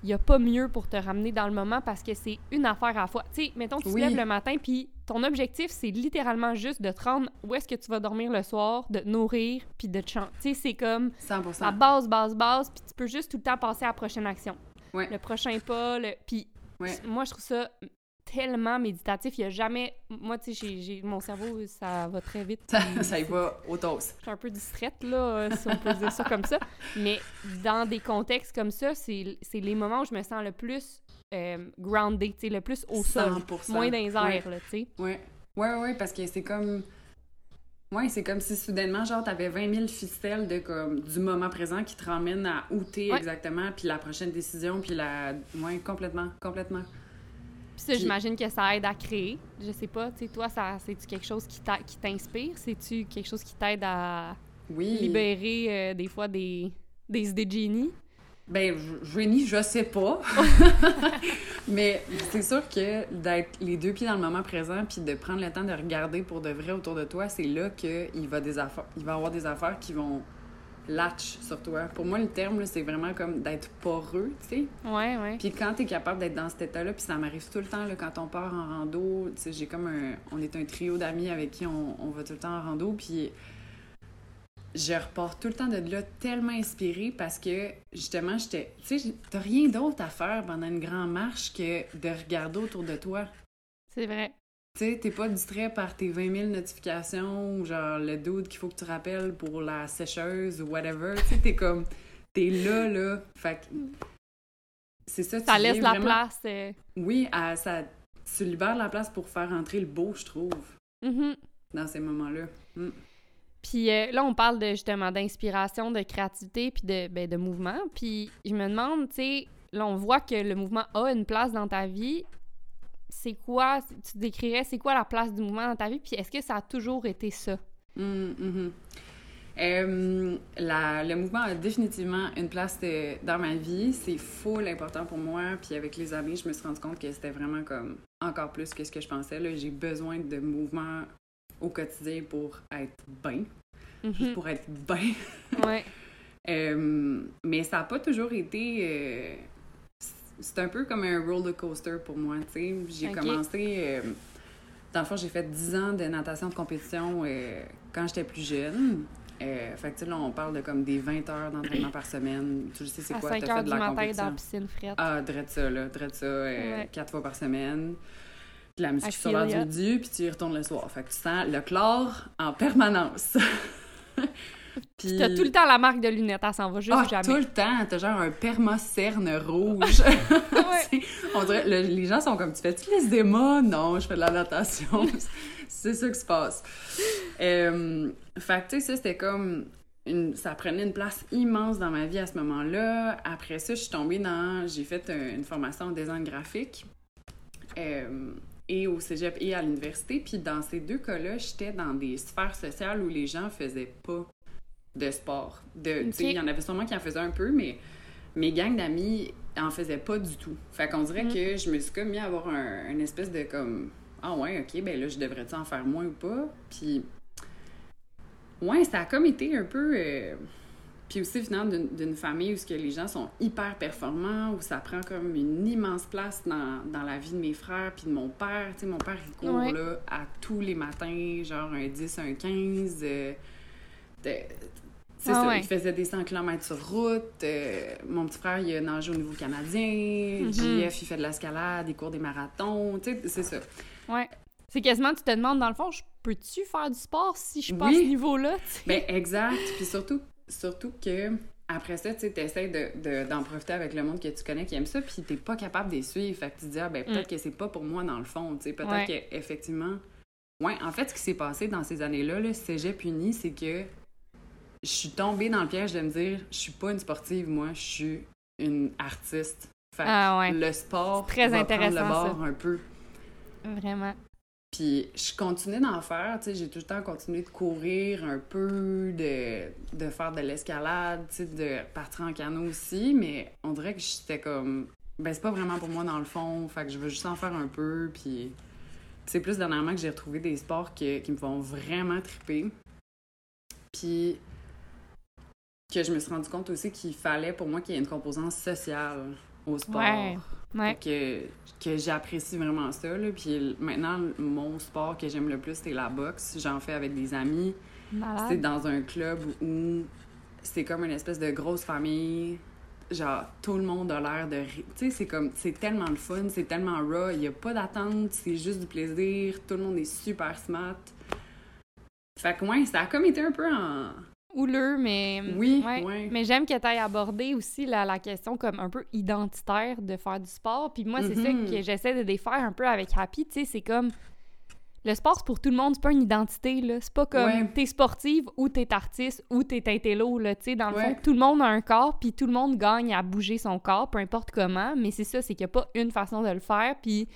il y a pas mieux pour te ramener dans le moment parce que c'est une affaire à la fois. Tu sais, mettons, tu te lèves le matin, puis ton objectif, c'est littéralement juste de te rendre où est-ce que tu vas dormir le soir, de te nourrir, puis de te chanter. Tu sais, c'est comme 100%. la base, base, base, puis tu peux juste tout le temps passer à la prochaine action. Ouais. Le prochain pas, le... puis Ouais. moi, je trouve ça tellement méditatif. Il y a jamais... Moi, tu sais, j'ai- mon cerveau, ça va très vite. Ça, ça y va au. Je suis un peu distraite, là, euh, si on peut dire ça comme ça. Mais dans des contextes comme ça, c'est c'est les moments où je me sens le plus euh, grounded, tu sais, le plus au sol. 100%. Moins dans les airs, Ouais. là, tu sais. Ouais. Ouais, ouais, parce que c'est comme. Ouais, c'est comme si soudainement, genre, t'avais 20 000 ficelles de, comme, du moment présent qui te ramènent à où t'es Ouais. exactement, puis la prochaine décision, puis la. Ouais, complètement, complètement. Puis ça, Puis- j'imagine que ça aide à créer. Je sais pas, tu sais, toi, c'est-tu quelque chose qui t'inspire? C'est-tu quelque chose qui t'aide à Oui. libérer euh, des fois des, des idées de génie? Ben, génie, je sais pas. <laughs> Mais c'est sûr que d'être les deux pieds dans le moment présent, puis de prendre le temps de regarder pour de vrai autour de toi, c'est là qu'il va, des affaires, il va avoir des affaires qui vont latch sur toi. Pour moi, le terme, c'est vraiment comme d'être poreux, tu sais. Ouais, ouais. Puis quand t'es capable d'être dans cet état-là, puis ça m'arrive tout le temps, là, quand on part en rando, tu sais, j'ai comme un... On est un trio d'amis avec qui on, on va tout le temps en rando, puis je repars tout le temps de là tellement inspirée parce que, justement, j'étais... Tu sais, t'as rien d'autre à faire pendant une grande marche que de regarder autour de toi. C'est vrai. Tu sais, t'es pas distrait par tes 20 000 notifications, ou genre le dude qu'il faut que tu rappelles pour la sécheuse ou whatever. Tu sais, t'es comme... T'es là, là. Fait que... C'est ça, Ça tu laisse viens la vraiment- place. euh, oui, à- ça, tu libères la place pour faire entrer le beau, je trouve, mhm. dans ces moments-là. Mm. Puis euh, là, on parle de, justement d'inspiration, de créativité, puis de, ben, de mouvement. Puis je me demande, tu sais, là, on voit que le mouvement a une place dans ta vie. C'est quoi, tu décrirais, c'est quoi la place du mouvement dans ta vie? Puis est-ce que ça a toujours été ça? Mm, mhm. Euh, la- le mouvement a définitivement une place de- dans ma vie. C'est full important pour moi. Puis avec les années, je me suis rendu compte que c'était vraiment comme encore plus que ce que je pensais. J'ai besoin de mouvement au quotidien pour être bien. Mhm. pour être bien. Ouais. <laughs> Euh, mais ça n'a pas toujours été. euh, c'est un peu comme un roller coaster pour moi. tu sais. J'ai commencé. euh, dans le fond, j'ai fait 10 ans de natation de compétition euh, quand j'étais plus jeune. Euh, fait que, tu sais, là, on parle de comme des 20 heures d'entraînement par semaine. Tu sais, c'est À quoi? 5 T'as heures fait du de la matin dans la piscine frette. Ah, drette ça, là. Drette ça, euh, Ouais. quatre fois par semaine. De la l'heure ya. du puis tu y retournes le soir. Fait que tu sens le chlore en permanence. <laughs> Puis t'as tout le temps la marque de lunettes, elle s'en va juste Ah, jamais. tout le temps, t'as genre un permacerne rouge. <laughs> Ouais. On dirait, le- les gens sont comme, tu fais-tu les démos? Non, je fais de la natation. <laughs> c'est ça qui se passe. Euh, fait que, tu sais, ça, c'était comme, une- ça prenait une place immense dans ma vie à ce moment-là. Après ça, je suis tombée dans, j'ai fait un- une formation en design graphique. Euh, et au cégep et à l'université. Puis dans ces deux cas-là, j'étais dans des sphères sociales où les gens faisaient pas de sport. De, Il y en avait sûrement qui en faisaient un peu, mais mes gangs d'amis en faisaient pas du tout. Fait qu'on dirait Mm. que je me suis comme mis à avoir un, une espèce de comme ah ouais, ok, ben là, je devrais-tu en faire moins ou pas? Puis ouais, ça a comme été un peu. euh, Puis aussi, finalement, d'une famille où ce que les gens sont hyper performants, où ça prend comme une immense place dans, dans la vie de mes frères, puis de mon père. Tu sais, mon père, il court Ouais. là, à tous les matins, genre un 10, un 15. euh, de- c'est Ah ça, ouais. il faisait des 100 km sur route. euh, mon petit frère, il a nagé au niveau canadien. Mhm. JF, il fait de l'escalade, il court des marathons. Tu sais, c'est ça. Ouais. C'est quasiment, tu te demandes, dans le fond, je peux-tu faire du sport si je suis pas à Oui. ce niveau-là? Ben, exact. Puis surtout, surtout que après ça, tu sais, t'essaies de, de- d'en profiter avec le monde que tu connais qui aime ça, puis t'es pas capable de les suivre. Fait que tu te dis, ah, ben, peut-être que c'est pas pour moi dans le fond, tu sais. Peut-être Mm. Ouais. qu'effectivement. Ouais, en fait, ce qui s'est passé dans ces années-là, le cégep uni, c'est que je suis tombée dans le piège de me dire, je suis pas une sportive, moi, je suis une artiste. Fait Ah ouais. le sport très va prendre intéressant, le bord un peu. Vraiment. Puis je continuais d'en faire, tu sais, j'ai tout le temps continué de courir un peu, de, de faire de l'escalade, tu sais, de partir en canot aussi, mais on dirait que j'étais comme, ben c'est pas vraiment pour moi dans le fond, fait que je veux juste en faire un peu, puis c'est plus dernièrement que j'ai retrouvé des sports que- qui me font vraiment triper. Puis que je me suis rendu compte aussi qu'il fallait pour moi qu'il y ait une composante sociale au sport Ouais. Ouais. que, que j'apprécie vraiment ça. Là. Puis maintenant, mon sport que j'aime le plus, c'est la boxe. J'en fais avec des amis. C'est dans un club où c'est comme une espèce de grosse famille. Genre, tout le monde a l'air de... Tu sais, c'est comme... C'est tellement le fun, c'est tellement raw. Il n'y a pas d'attente, c'est juste du plaisir. Tout le monde est super smart. Fait que, ouais, ça a comme été un peu en... Houleux, mais. Oui, ouais. Mais j'aime que tu aies abordé aussi la, la question comme un peu identitaire de faire du sport. Puis moi, c'est ça Mhm. que j'essaie de défaire un peu avec Happy. Tu sais, c'est comme. Le sport, c'est pour tout le monde, c'est pas une identité, là. C'est pas comme Ouais. t'es sportive ou t'es artiste ou t'es intello, là. Tu sais, dans le Ouais. fond, tout le monde a un corps, puis tout le monde gagne à bouger son corps, peu importe comment. Mais c'est ça, c'est qu'il y a pas une façon de le faire, puis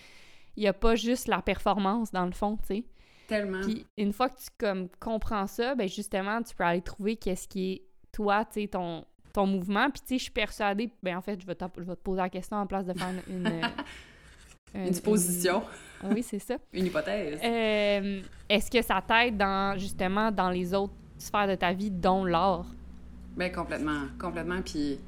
il y a pas juste la performance, dans le fond, tu sais. Tellement. Puis une fois que tu comme comprends ça, ben justement, tu peux aller trouver qu'est-ce qui est toi, tu sais, ton, ton mouvement. Puis tu sais, je suis persuadée, ben en fait, je vais, je vais te poser la question en place de faire une... une, <laughs> une- Une supposition, une- Oui, c'est ça. <laughs> une hypothèse. Euh, Est-ce que ça t'aide dans, justement, dans les autres sphères de ta vie, dont l'art? Ben complètement, complètement. Puis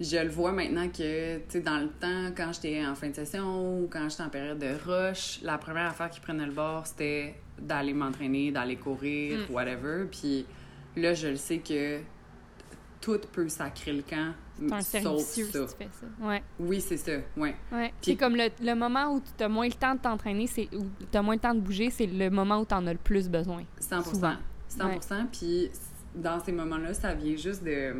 je le vois maintenant que, tu sais, dans le temps, quand j'étais en fin de session ou quand j'étais en période de rush, la première affaire qui prenait le bord, c'était d'aller m'entraîner, d'aller courir, Mm. whatever. Puis là, je le sais que tout peut sacrer le camp, C'est un sauf ça. si tu fais ça. Ouais. Oui, c'est ça, ouais. Ouais. Puis- C'est comme le, le moment où tu as moins le temps de t'entraîner, c'est où tu as moins le temps de bouger, c'est le moment où tu en as le plus besoin. 100 Souvent. 100 Puis dans ces moments-là, ça vient juste de.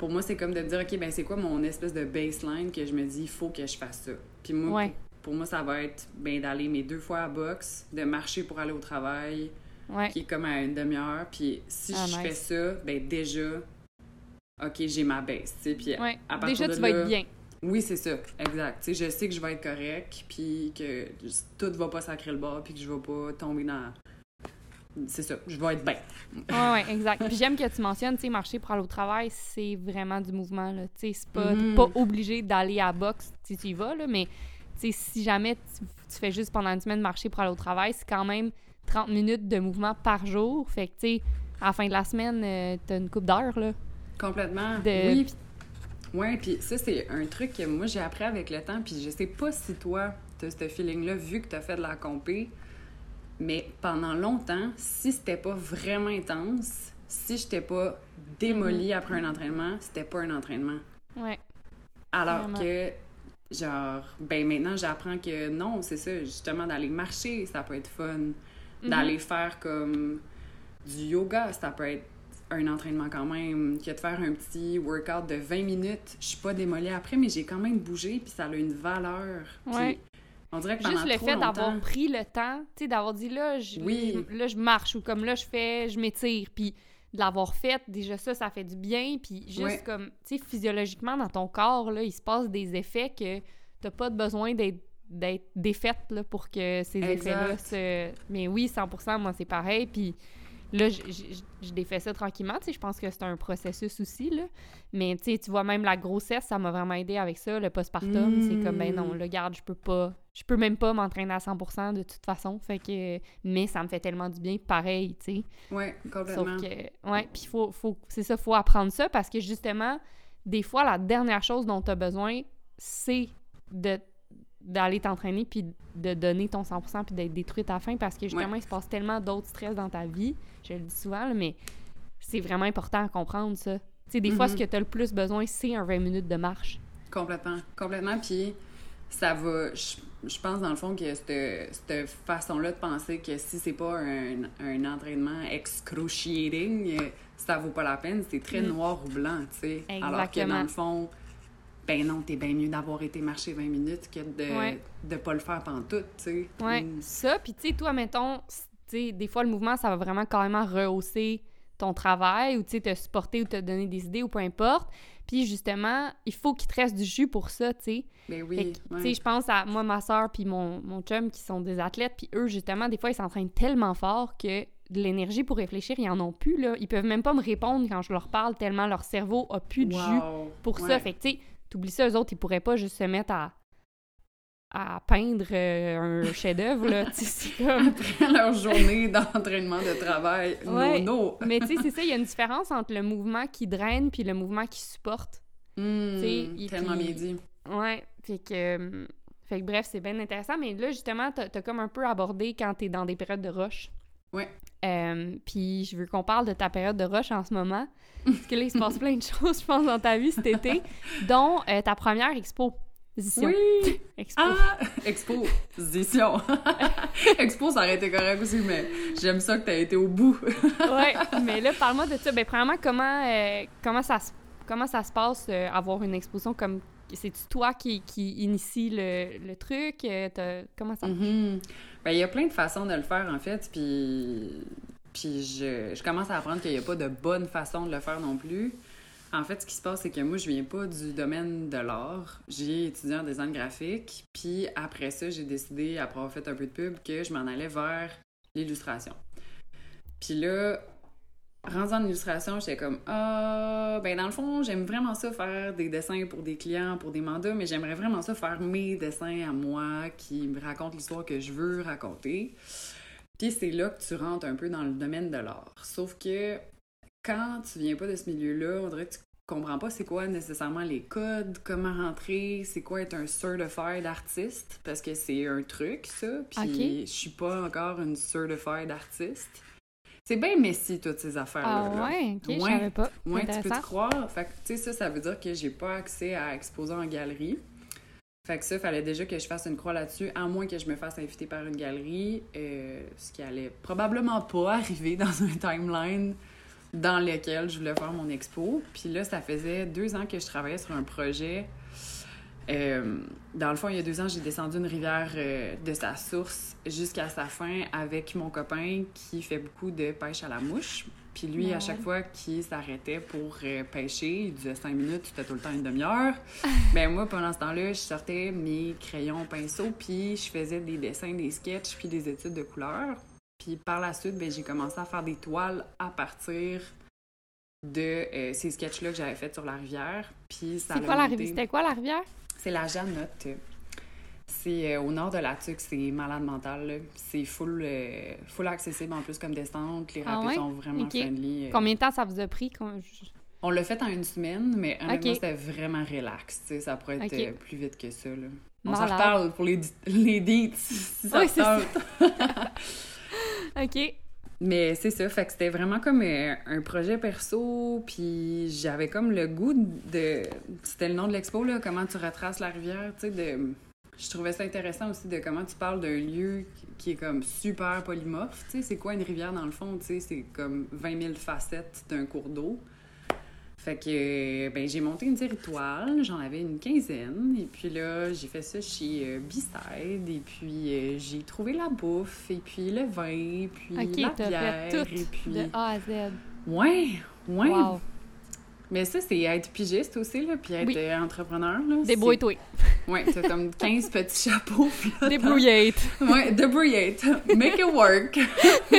Pour moi, c'est comme de me dire, OK, ben c'est quoi mon espèce de baseline que je me dis, il faut que je fasse ça. Puis moi, Ouais. pour, pour moi, ça va être ben, d'aller mes deux fois à boxe, de marcher pour aller au travail, Ouais. qui est comme à une demi-heure. Puis si Ah, je nice. fais ça, ben déjà, OK, j'ai ma base. Puis Ouais. à partir Déjà, de tu vas là, être bien. Oui, c'est ça, exact. Je sais que je vais être correct, puis que tout va pas sacrer le bord, puis que je vais pas tomber dans. C'est ça, je vais être bien. Ouais, ouais, exact. Puis j'aime que tu mentionnes, tu sais, marcher pour aller au travail, c'est vraiment du mouvement, là. Tu sais, c'est pas, pas obligé d'aller à la boxe si tu y vas, là, mais tu sais, si jamais tu, tu fais juste pendant une semaine marcher pour aller au travail, c'est quand même 30 minutes de mouvement par jour. Fait que, tu sais, à la fin de la semaine, euh, t'as une coupe d'heures, là. Complètement. De- Oui. Ouais, puis ça, c'est un truc que moi, j'ai appris avec le temps, puis je sais pas si toi, t'as ce feeling-là, vu que t'as fait de la compé, mais pendant longtemps, si c'était pas vraiment intense, si j'étais pas démolie après un entraînement, c'était pas un entraînement. Ouais. Alors Vraiment. que, genre, ben maintenant, j'apprends que non, c'est ça, justement, d'aller marcher, ça peut être fun. Mhm. D'aller faire comme du yoga, ça peut être un entraînement quand même. Que de faire un petit workout de 20 minutes, je suis pas démolie après, mais j'ai quand même bougé, puis ça a une valeur. Ouais. On dirait que Juste le fait d'avoir pris le temps, tu sais, d'avoir dit là, je, Oui. là, je marche ou comme là, je fais, je m'étire, puis de l'avoir fait, déjà ça, ça fait du bien, puis juste Ouais. comme, tu sais, physiologiquement, dans ton corps, là, il se passe des effets que t'as pas besoin d'être d'être défaite là, pour que ces effets-là se... Mais oui, 100% moi, c'est pareil. Puis là, je défais ça tranquillement. Tu sais, je pense que c'est un processus aussi, là. Mais tu sais, tu vois, même la grossesse, ça m'a vraiment aidé avec ça. Le postpartum, c'est comme, ben non, le garde, je peux pas... Je peux même pas m'entraîner à 100% de toute façon. Fait que... Mais ça me fait tellement du bien, pareil, tu sais. Ouais, Sauf complètement. que, ouais, puis faut, faut, c'est ça, faut apprendre ça parce que justement, des fois, la dernière chose dont tu as besoin, c'est de d'aller t'entraîner puis de donner ton 100% puis d'être détruite à la fin parce que justement, Ouais. il se passe tellement d'autres stress dans ta vie, je le dis souvent, là, mais c'est vraiment important à comprendre ça. Tu sais, des fois, ce que tu as le plus besoin, c'est un 20 minutes de marche. Complètement. Complètement. Puis ça va. Je, je pense, dans le fond, que cette, cette façon-là de penser que si c'est pas un, un entraînement excruciating, ça vaut pas la peine, c'est très Mm. noir ou blanc, tu sais. Alors que dans le fond, ben non, t'es bien mieux d'avoir été marcher 20 minutes que de, Ouais. de pas le faire pendant tout, tu sais. Ouais, Mm. ça, puis tu sais, toi, mettons, tu sais, des fois, le mouvement, ça va vraiment carrément rehausser ton travail ou, tu sais, te supporter ou te donner des idées ou peu importe. Puis justement, il faut qu'il te reste du jus pour ça, tu sais. Ben oui. Tu ouais. sais, je pense à moi, ma soeur, puis mon, mon chum qui sont des athlètes, puis eux, justement, des fois, ils s'entraînent tellement fort que de l'énergie pour réfléchir, ils en ont plus, là. Ils peuvent même pas me répondre quand je leur parle tellement leur cerveau a plus de jus pour ça. Fait que, tu sais, t'oublies ça, eux autres, ils pourraient pas juste se mettre à, à peindre euh, un <laughs> chef-d'œuvre, là. C'est <laughs> comme... Après leur journée d'entraînement de travail, Ouais. non, <laughs> Mais tu sais, c'est ça, il y a une différence entre le mouvement qui draine puis le mouvement qui supporte. et tellement puis- bien dit. Ouais, fait que... euh, Fait que bref, c'est bien intéressant. Mais là, justement, t'as as comme un peu abordé quand t'es dans des périodes de rush. Ouais. Euh, puis je veux qu'on parle de ta période de rush en ce moment. Parce que là, il se passe plein de <laughs> choses, je pense, dans ta vie cet été, dont euh, ta première expo. Oui! <laughs> Expo. Ah! Exposition. <laughs> Expo, ça aurait été correct aussi, mais j'aime ça que t'as été au bout. ouais, mais là, parle-moi de ça. Ben, premièrement, comment, euh, comment, ça, se- comment ça se passe, euh, avoir une exposition comme... C'est-tu toi qui, initie le, truc? Euh, comment ça... Mhm. Ben, il y a plein de façons de le faire, en fait, puis, puis je, je commence à apprendre qu'il n'y a pas de bonne façon de le faire non plus. En fait, ce qui se passe, c'est que moi, je viens pas du domaine de l'art. J'ai étudié en design graphique, puis après ça, j'ai décidé, après avoir fait un peu de pub, que je m'en allais vers l'illustration. Puis là, rendu en illustration, j'étais comme ah ben dans le fond, j'aime vraiment ça faire des dessins pour des clients, pour des mandats, mais j'aimerais vraiment ça faire mes dessins à moi qui me racontent l'histoire que je veux raconter. Puis c'est là que tu rentres un peu dans le domaine de l'art. Sauf que quand tu viens pas de ce milieu-là, on dirait que tu comprends pas c'est quoi nécessairement les codes, comment rentrer, c'est quoi être un certified artiste, parce que c'est un truc, ça. Puis je suis pas encore une certified artiste. C'est bien messy, toutes ces affaires-là. Ah là. ouais? OK, je savais pas. Ouais, tu peux te croire. Fait que, tu sais, ça, ça veut dire que j'ai pas accès à exposer en galerie. Fait que ça, fallait déjà que je fasse une croix là-dessus, à moins que je me fasse inviter par une galerie, euh, ce qui allait probablement pas <laughs> arriver dans un timeline dans lequel je voulais faire mon expo. Puis là, ça faisait deux ans que je travaillais sur un projet. Euh, dans le fond, il y a deux ans, j'ai descendu une rivière euh, de sa source jusqu'à sa fin avec mon copain qui fait beaucoup de pêche à la mouche. Puis lui, à chaque fois qu'il s'arrêtait pour euh, pêcher, il disait cinq minutes, c'était tout le temps une demi-heure. <laughs> ben moi, pendant ce temps-là, je sortais mes crayons, pinceaux, puis je faisais des dessins, des sketchs, puis des études de couleurs. Puis par la suite, ben, j'ai commencé à faire des toiles à partir de euh, ces sketchs-là que j'avais fait sur la rivière. Puis ça C'est l'a quoi la monté. rivière? C'était quoi la rivière? C'est la Janotte. C'est euh, au nord de la Tuque, c'est malade mental. C'est full, euh, full accessible en plus comme descente. Les Ah rapides ouais? sont vraiment Ok. friendly. euh. Combien de temps ça vous a pris? Je- On l'a fait en une semaine, mais honnêtement, Ok. c'était vraiment relax. Ça pourrait être plus vite que ça. Là. On s'en reparle pour les, les dates si ça Oui, c'est ça. <laughs> OK. Mais c'est ça, fait que c'était vraiment comme un projet perso, puis j'avais comme le goût de... C'était le nom de l'expo, là, comment tu retraces la rivière, tu sais. Je trouvais ça intéressant aussi de comment tu parles d'un lieu qui est comme super polymorphe, tu sais, c'est quoi une rivière dans le fond, tu sais, c'est comme 20 000 facettes d'un cours d'eau. Fait que, ben, j'ai monté une toiles, j'en avais une quinzaine, et puis là, j'ai fait ça chez euh, et puis euh, j'ai trouvé la bouffe, et puis le vin, puis OK, la bière, fait tout et puis... de A à Z. Ouais, ouais. Wow. Mais ça, c'est être pigiste aussi, là, puis être Oui. euh, entrepreneur. Débrouille-toi. c'est- <laughs> Ouais, t'as comme 15 petits chapeaux. t'as- Ouais, débrouillate. Make it work. <laughs>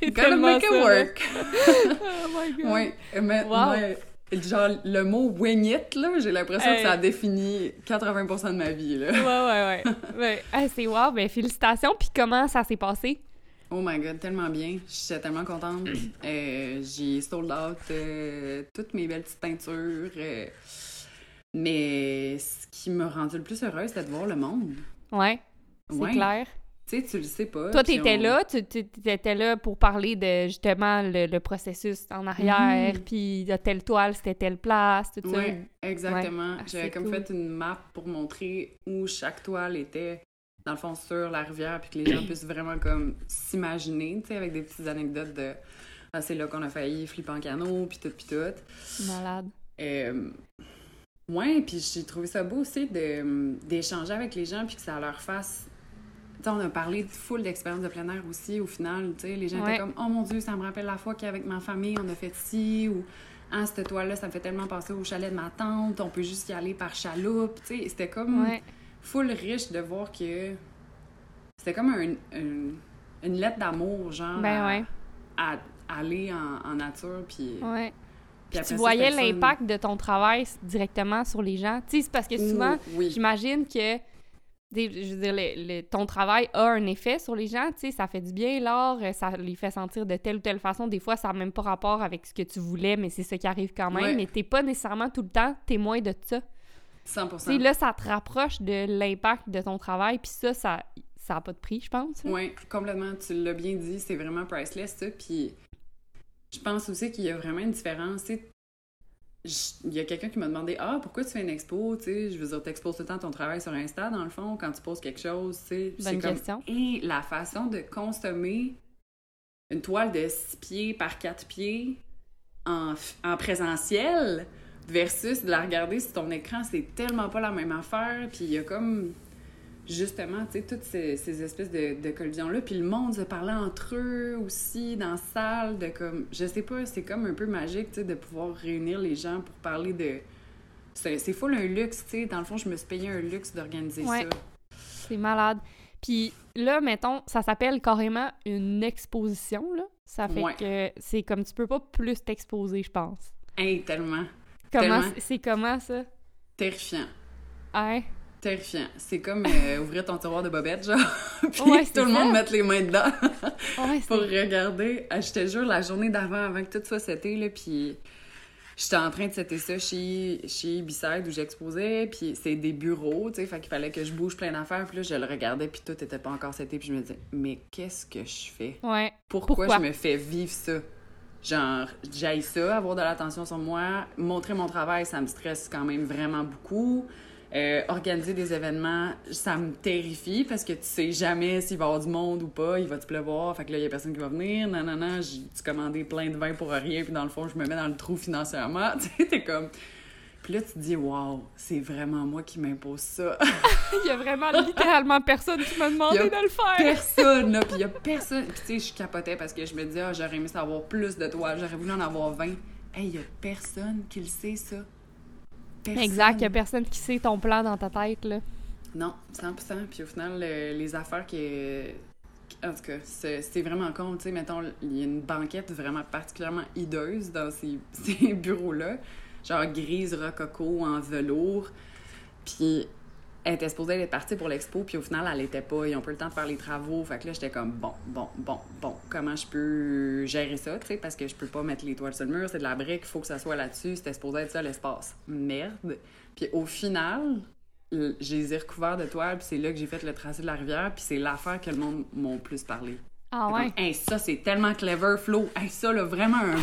C'est Gotta make it ça, work. Oh my god. Ouais, mais, Wow. mais genre, le mot wing it, là, j'ai l'impression Hey. que ça a défini 80% de ma vie, là. Ouais, ouais, ouais. <laughs> ouais. Ah, c'est wow, ben félicitations. Puis comment ça s'est passé? Oh my god, tellement bien. J'étais tellement contente. Euh, j'ai sold out euh, toutes mes belles petites peintures. euh, mais ce qui m'a rendu le plus heureuse, c'était de voir le monde. Ouais, c'est Ouais. clair. Tu sais, tu le sais pas. Toi, t'étais on- là, tu t'étais là pour parler de justement le, le processus en arrière, Mhm. puis de telle toile, c'était telle place, tout ça. Oui, exactement. Ah, J'avais comme cool. fait une map pour montrer où chaque toile était, dans le fond, sur la rivière, puis que les gens <clears throat> puissent vraiment comme s'imaginer, tu sais, avec des petites anecdotes de ah, c'est là qu'on a failli flipper en canot, puis tout, puis tout. Malade. Euh, ouais, puis j'ai trouvé ça beau aussi de- d'échanger avec les gens, puis que ça leur fasse. Tu sais, on a parlé de full d'expériences de plein air aussi, au final, tu sais, les gens Ouais. étaient comme « Oh mon Dieu, ça me rappelle la fois qu'avec ma famille, on a fait ci » ou « Ah, cette toile-là, ça me fait tellement penser au chalet de ma tante, on peut juste y aller par chaloupe. » Tu sais, c'était comme Ouais. Full riche de voir que c'était comme un- un- une lettre d'amour, genre, Ben à, ouais. à aller en, en nature, puis... Ouais. puis Tu voyais l'impact de ton travail directement sur les gens. Tu sais, c'est parce que souvent, oui. j'imagine que je veux dire, le- le- ton travail a un effet sur les gens, tu sais, ça fait du bien, l'art, euh, ça les fait sentir de telle ou telle façon. Des fois, ça n'a même pas rapport avec ce que tu voulais, mais c'est ça qui arrive quand même. Ouais. Mais t'es pas nécessairement tout le temps témoin de ça. 100 Tu sais, là, ça te rapproche de l'impact de ton travail, puis ça, ça ça a pas de prix, je pense. Oui, complètement. Tu l'as bien dit, c'est vraiment priceless, ça. Puis je pense aussi qu'il y a vraiment une différence. Tu il y a quelqu'un qui m'a demandé Ah, pourquoi tu fais une expo Tu sais, je veux dire, t'exposes tout le temps ton travail sur Insta, dans le fond, quand tu poses quelque chose. Tu Bonne c'est comme- question. Et la façon de consommer une toile de 6 pieds par 4 pieds en présentiel versus de la regarder sur ton écran, c'est tellement pas la même affaire. Puis il y a comme justement, tu sais, toutes ces, ces espèces de, de collisions-là. Puis le monde se parlait entre eux aussi dans la salle, de comme, je sais pas, c'est comme un peu magique, tu sais, de pouvoir réunir les gens pour parler de. C'est full un luxe, tu sais. Dans le fond, je me suis payé un luxe d'organiser Ouais. ça. C'est malade. Puis là, mettons, ça s'appelle carrément une exposition, là. Ça fait Ouais. que c'est comme tu peux pas plus t'exposer, je pense. Hey, tellement. Comment c'est- comment ça? Terrifiant. Hein? Terrifiant. C'est comme euh, ouvrir ton tiroir de bobettes, genre. <laughs> Puis Ouais, tout le monde mettre les mains dedans <laughs> Ouais, pour regarder. Ah, je te jure, la journée d'avant, avant que tout soit seté, là, puis j'étais en train de setter ça chez, chez où j'exposais, puis c'est des bureaux, tu sais, fait qu'il fallait que je bouge plein d'affaires, puis là, je le regardais, puis tout était pas encore seté, puis je me disais, mais qu'est-ce que je fais? Ouais. Pourquoi, Pourquoi? je me fais vivre ça? Genre, j'aille ça, avoir de l'attention sur moi. Montrer mon travail, ça me stresse quand même vraiment beaucoup. Euh, organiser des événements, ça me terrifie parce que tu sais jamais s'il va y avoir du monde ou pas, il va-tu pleuvoir, fait que là, il y a personne qui va venir, non, non, non, j'ai commandé plein de vin pour rien, puis dans le fond, je me mets dans le trou financièrement, <laughs> tu sais, t'es comme... Puis là, tu te dis, waouh, c'est vraiment moi qui m'impose ça. <laughs> Il y a vraiment littéralement personne qui m'a demandé de le faire. personne, là. Puis il y a personne. Puis tu sais, je capotais parce que je me disais, ah, j'aurais aimé savoir plus de toiles, j'aurais voulu en avoir 20. Hey, il y a personne qui le sait, ça. Personne. Exact, il y a personne qui sait ton plan dans ta tête, là. Non, 100%. Puis au final, le- les affaires qui. En tout cas, c'est c'est vraiment con. Tu sais, mettons, il y a une banquette vraiment particulièrement hideuse dans ces, <laughs> ces bureaux-là. Genre grise rococo en velours. Puis elle était supposée être partie pour l'expo, puis au final, elle était pas. Ils ont pas le temps de faire les travaux. Fait que là, j'étais comme, bon, bon, bon, bon, comment je peux gérer ça, tu sais, parce que je peux pas mettre les toiles sur le mur, c'est de la brique, il faut que ça soit là-dessus. C'était supposé être ça, l'espace. Merde. Puis au final, je les ai recouverts de toiles, puis c'est là que j'ai fait le tracé de la rivière, puis c'est l'affaire que le monde m'ont plus parlé. Ah ouais? comme, Hey, ça, c'est tellement clever, Flo. Hey, ça, là, vraiment un.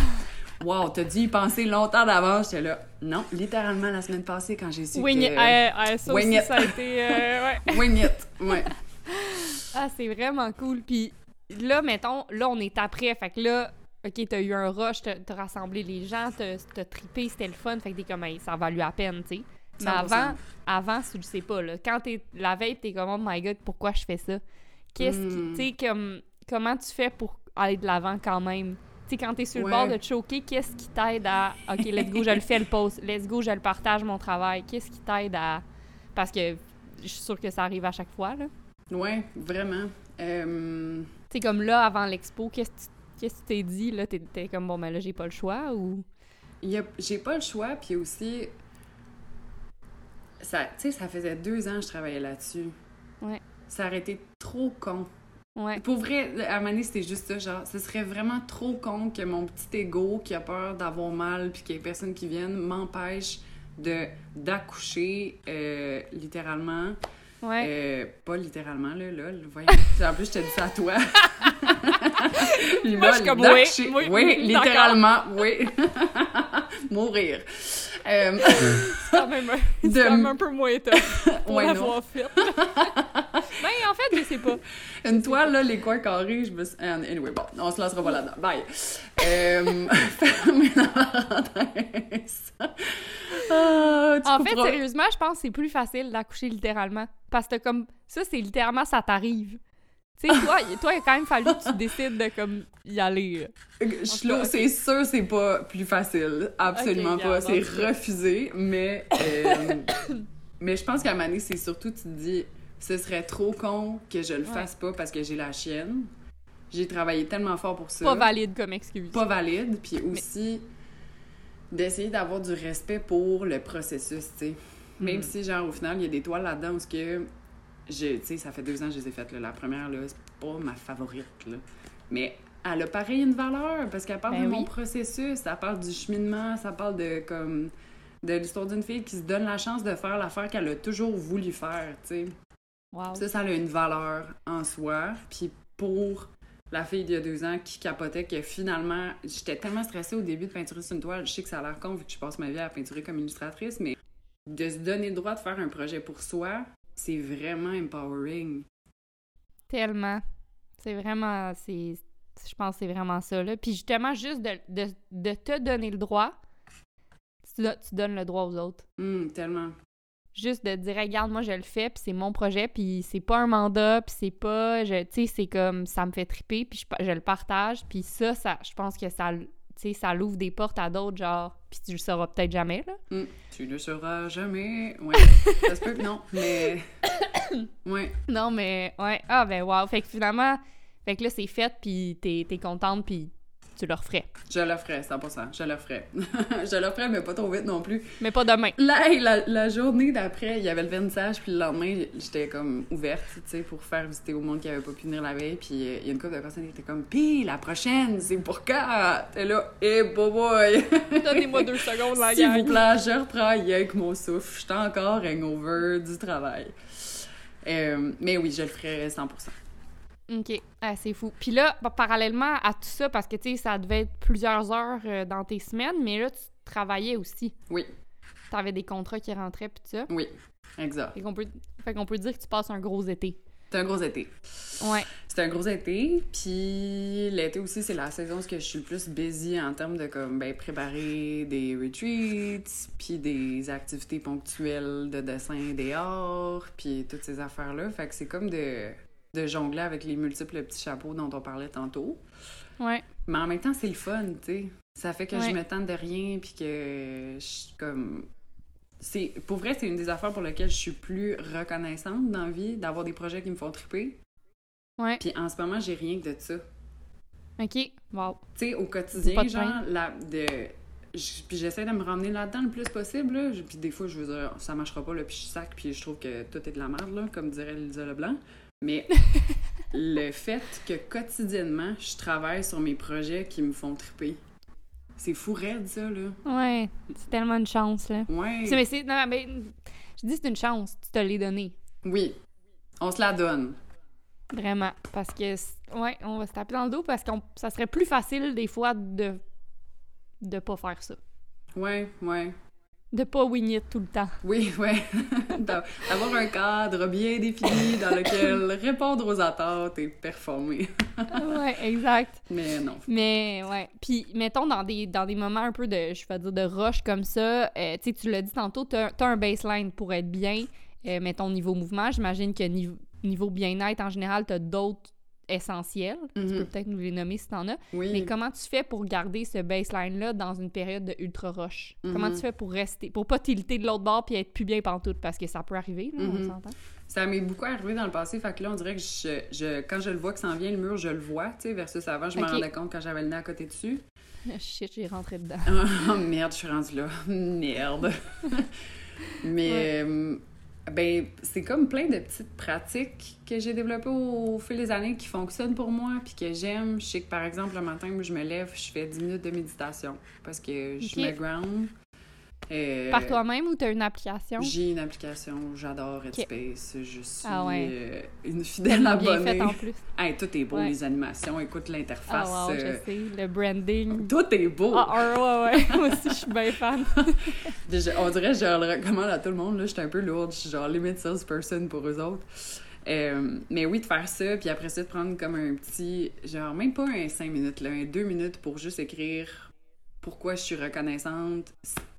Wow, t'as dû y penser longtemps d'avance. J'étais là. Non, littéralement, la semaine passée, quand j'ai su Wing que... it. Euh, euh, ça Wing aussi, it. ça a été... euh, <laughs> ouais. Wing it. Ouais. <laughs> Ah, c'est vraiment cool. Puis là, mettons, là, on est après. Fait que là, OK, t'as eu un rush, t'as rassemblé les gens, t'as trippé, c'était le fun. Fait que t'es comme, Hey, ça a valu la peine, tu sais. Mais 100%. avant, avant, tu le sais pas, là. Quand t'es la veille, t'es comme, oh my god, pourquoi je fais ça? Qu'est-ce qui, Mm. tu sais, comme, comment tu fais pour aller de l'avant quand même? Tu sais, quand t'es sur le bord de choquer, qu'est-ce qui t'aide à. OK, let's go, je le fais le post. Let's go, je le partage mon travail. Qu'est-ce qui t'aide à. Parce que je suis sûre que ça arrive à chaque fois, là. Ouais, vraiment. Euh, Tu sais, comme là, avant l'expo, qu'est-ce que tu t'es dit, là? T'es t'es comme, bon, ben là, j'ai pas le choix, ou... J'ai pas le choix, puis aussi. Ça, tu sais, ça faisait deux ans que je travaillais là-dessus. Ouais. Ça aurait été trop con. Ouais. Pour vrai, à c'était juste ça, genre, ce serait vraiment trop con que mon petit ego qui a peur d'avoir mal puis qu'il y ait personne qui vienne m'empêche de d'accoucher euh, littéralement. Ouais. Euh, pas littéralement, là, là, voyons. <laughs> En plus, je te dis ça à toi. Moi, je suis comme, oui, oui, oui, littéralement, oui. <laughs> Mourir. Euh, C'est quand même un, <laughs> de- quand même un peu moins top <laughs> pour Ouais, l'avoir fait. <laughs> ben, en fait, je sais pas. Une toile, là, les coins carrés, je me suis... euh, Anyway, bon, on se lancera pas là-dedans. Bye. Euh, fermez la parenthèse. Ah, En fait, sérieusement, je pense que c'est plus facile d'accoucher littéralement. Parce que comme ça, c'est littéralement ça t'arrive. Tu sais, toi, il a quand même fallu que tu décides de comme y aller. Là, Ok. c'est sûr, c'est pas plus facile. Absolument pas. C'est refusé, mais... euh, <coughs> mais je pense qu'à un moment donné, c'est surtout, tu te dis, ce serait trop con que je le Ouais. fasse pas parce que j'ai la chienne. J'ai travaillé tellement fort pour ça. Pas valide comme excuse. pas valide, puis aussi d'essayer d'avoir du respect pour le processus, tu sais. Même Mm. si, genre, au final, il y a des toiles là-dedans où que, tu sais, ça fait deux ans que je les ai faites, là. La première, là, c'est pas ma favorite, là. Mais elle a pareil une valeur, parce qu'elle parle Ben de oui. mon processus, ça parle du cheminement, ça parle de, comme, de l'histoire d'une fille qui se donne la chance de faire l'affaire qu'elle a toujours voulu faire, tu sais. Wow. Ça, ça a une valeur en soi. Puis pour la fille d'il y a deux ans qui capotait que finalement, j'étais tellement stressée au début de peinturer sur une toile. Je sais que ça a l'air con vu que je passe ma vie à peinturer comme illustratrice, mais de se donner le droit de faire un projet pour soi, c'est vraiment empowering. Tellement. C'est vraiment. c'est Je pense que c'est vraiment ça. Là. Puis justement, juste de, de, de te donner le droit, tu, do- tu donnes le droit aux autres. Hum, tellement. Juste de dire, regarde, moi je le fais, puis c'est mon projet, puis c'est pas un mandat, puis c'est pas. Tu sais, c'est comme. Ça me fait triper, puis je, je le partage, puis ça, ça je pense que ça. Tu sais, ça l'ouvre des portes à d'autres, genre. Puis tu le sauras peut-être jamais, là. Hum, tu ne sauras jamais. Ouais, <laughs> ça se peut que non, mais. <coughs> Ouais. Non, mais ouais. Ah, ben, wow. Fait que finalement, fait que là, c'est fait, puis t'es es contente, puis tu le referais. Je le ferais, 100%. Je le ferais. <laughs> je le ferais, mais pas trop vite non plus. Mais pas demain. Là, hey, la, la journée d'après, il y avait le vernissage, puis le lendemain, j'étais comme ouverte, tu sais, pour faire visiter au monde qui avait pas pu venir la veille. Puis euh, il y a une couple de personnes qui étaient comme, pis la prochaine, c'est pour quand? T'es là, eh, boy! <laughs> Donnez-moi deux secondes, la S'il vous plaît, je reprends avec mon souffle. J'étais encore hangover du travail. Euh, mais oui, je le ferais 100%. OK. Ah, c'est fou. Puis là, pa- parallèlement à tout ça, parce que, tu sais, ça devait être plusieurs heures euh, dans tes semaines, mais là, tu travaillais aussi. Oui, T'avais des contrats qui rentraient, puis tout ça. oui, exact. Fait qu'on peut, fait qu'on peut dire que tu passes un gros été. C'est un gros été. Ouais. C'était un gros été, puis l'été aussi, c'est la saison où je suis le plus busy en termes de comme ben, préparer des retreats, puis des activités ponctuelles de dessin dehors, puis toutes ces affaires-là. Fait que c'est comme de, de jongler avec les multiples petits chapeaux dont on parlait tantôt. Ouais. Mais en même temps, c'est le fun, tu sais. Ça fait que Ouais. je me tente de rien, puis que je suis comme... C'est, pour vrai, c'est une des affaires pour lesquelles je suis plus reconnaissante dans la vie, d'avoir des projets qui me font triper. Ouais. Puis en ce moment, j'ai rien que de ça. OK. Wow. Tu sais, au quotidien, genre, la, de... Puis j'essaie de me ramener là-dedans le plus possible, là. Puis des fois, je veux dire, ça marchera pas, là, puis je sac, puis je trouve que tout est de la merde, là, comme dirait Lisa Leblanc. Mais <laughs> le fait que quotidiennement, je travaille sur mes projets qui me font triper, c'est fou raide, ça, là. Ouais. C'est tellement une chance, là. Ouais. Mais c'est. Non, mais. Je dis c'est une chance. Tu te l'es donné. Oui. On se la donne. Vraiment. Parce que, ouais, on va se taper dans le dos parce que ça serait plus facile des fois de de pas faire ça. Ouais, ouais. De pas wing it tout le temps. Oui. <laughs> D'a- D'avoir un cadre bien défini dans lequel <laughs> répondre aux attentes et performer. <laughs> ouais, exact. Mais non. Mais ouais. Puis, mettons, dans des, dans des moments un peu de, je vais dire, de rush comme ça, euh, tu sais, tu l'as dit tantôt, t'as as un baseline pour être bien. Euh, mettons, niveau mouvement, j'imagine que niveau, niveau bien-être, en général, t'as d'autres essentiels. Tu Mhm. peux peut-être nous les nommer si t'en as. Oui. Mais comment tu fais pour garder ce baseline-là dans une période de ultra rush? Comment Mhm. tu fais pour rester, pour pas tilter de l'autre bord puis être plus bien pantoute? Parce que ça peut arriver, là, on Mhm. s'entend. Ça m'est beaucoup arrivé dans le passé, fait que là, on dirait que je, je- quand je le vois que ça en vient, le mur, je le vois, tu sais, versus avant, je me rendais compte quand j'avais le nez à côté dessus. <laughs> Shit, j'ai rentré dedans. <laughs> Oh merde, je suis rendue là. <laughs> Merde. Mais, euh, ben, c'est comme plein de petites pratiques que j'ai développées au, fil des années qui fonctionnent pour moi, puis que j'aime. Je sais que, par exemple, le matin, où je me lève, je fais 10 minutes de méditation parce que je me ground. Euh, Par toi-même ou t'as une application? J'ai une application, j'adore Headspace, je suis Ah ouais. euh, une fidèle Tellement bien abonnée. fait en plus. <laughs> Hey, tout est beau, Ouais. les animations, écoute l'interface. Ah wow, euh, je sais. Le branding. tout est beau. Ah, ah, ouais, ouais. <laughs> Moi aussi, je suis bien fan. <laughs> Déjà, on dirait que je le recommande à tout le monde. Je suis un peu lourde. Je suis genre limit salesperson pour eux autres. Euh, mais oui, de faire ça, puis après ça, de prendre comme un petit, genre même pas un 5 minutes, là, un 2 minutes pour juste écrire pourquoi je suis reconnaissante.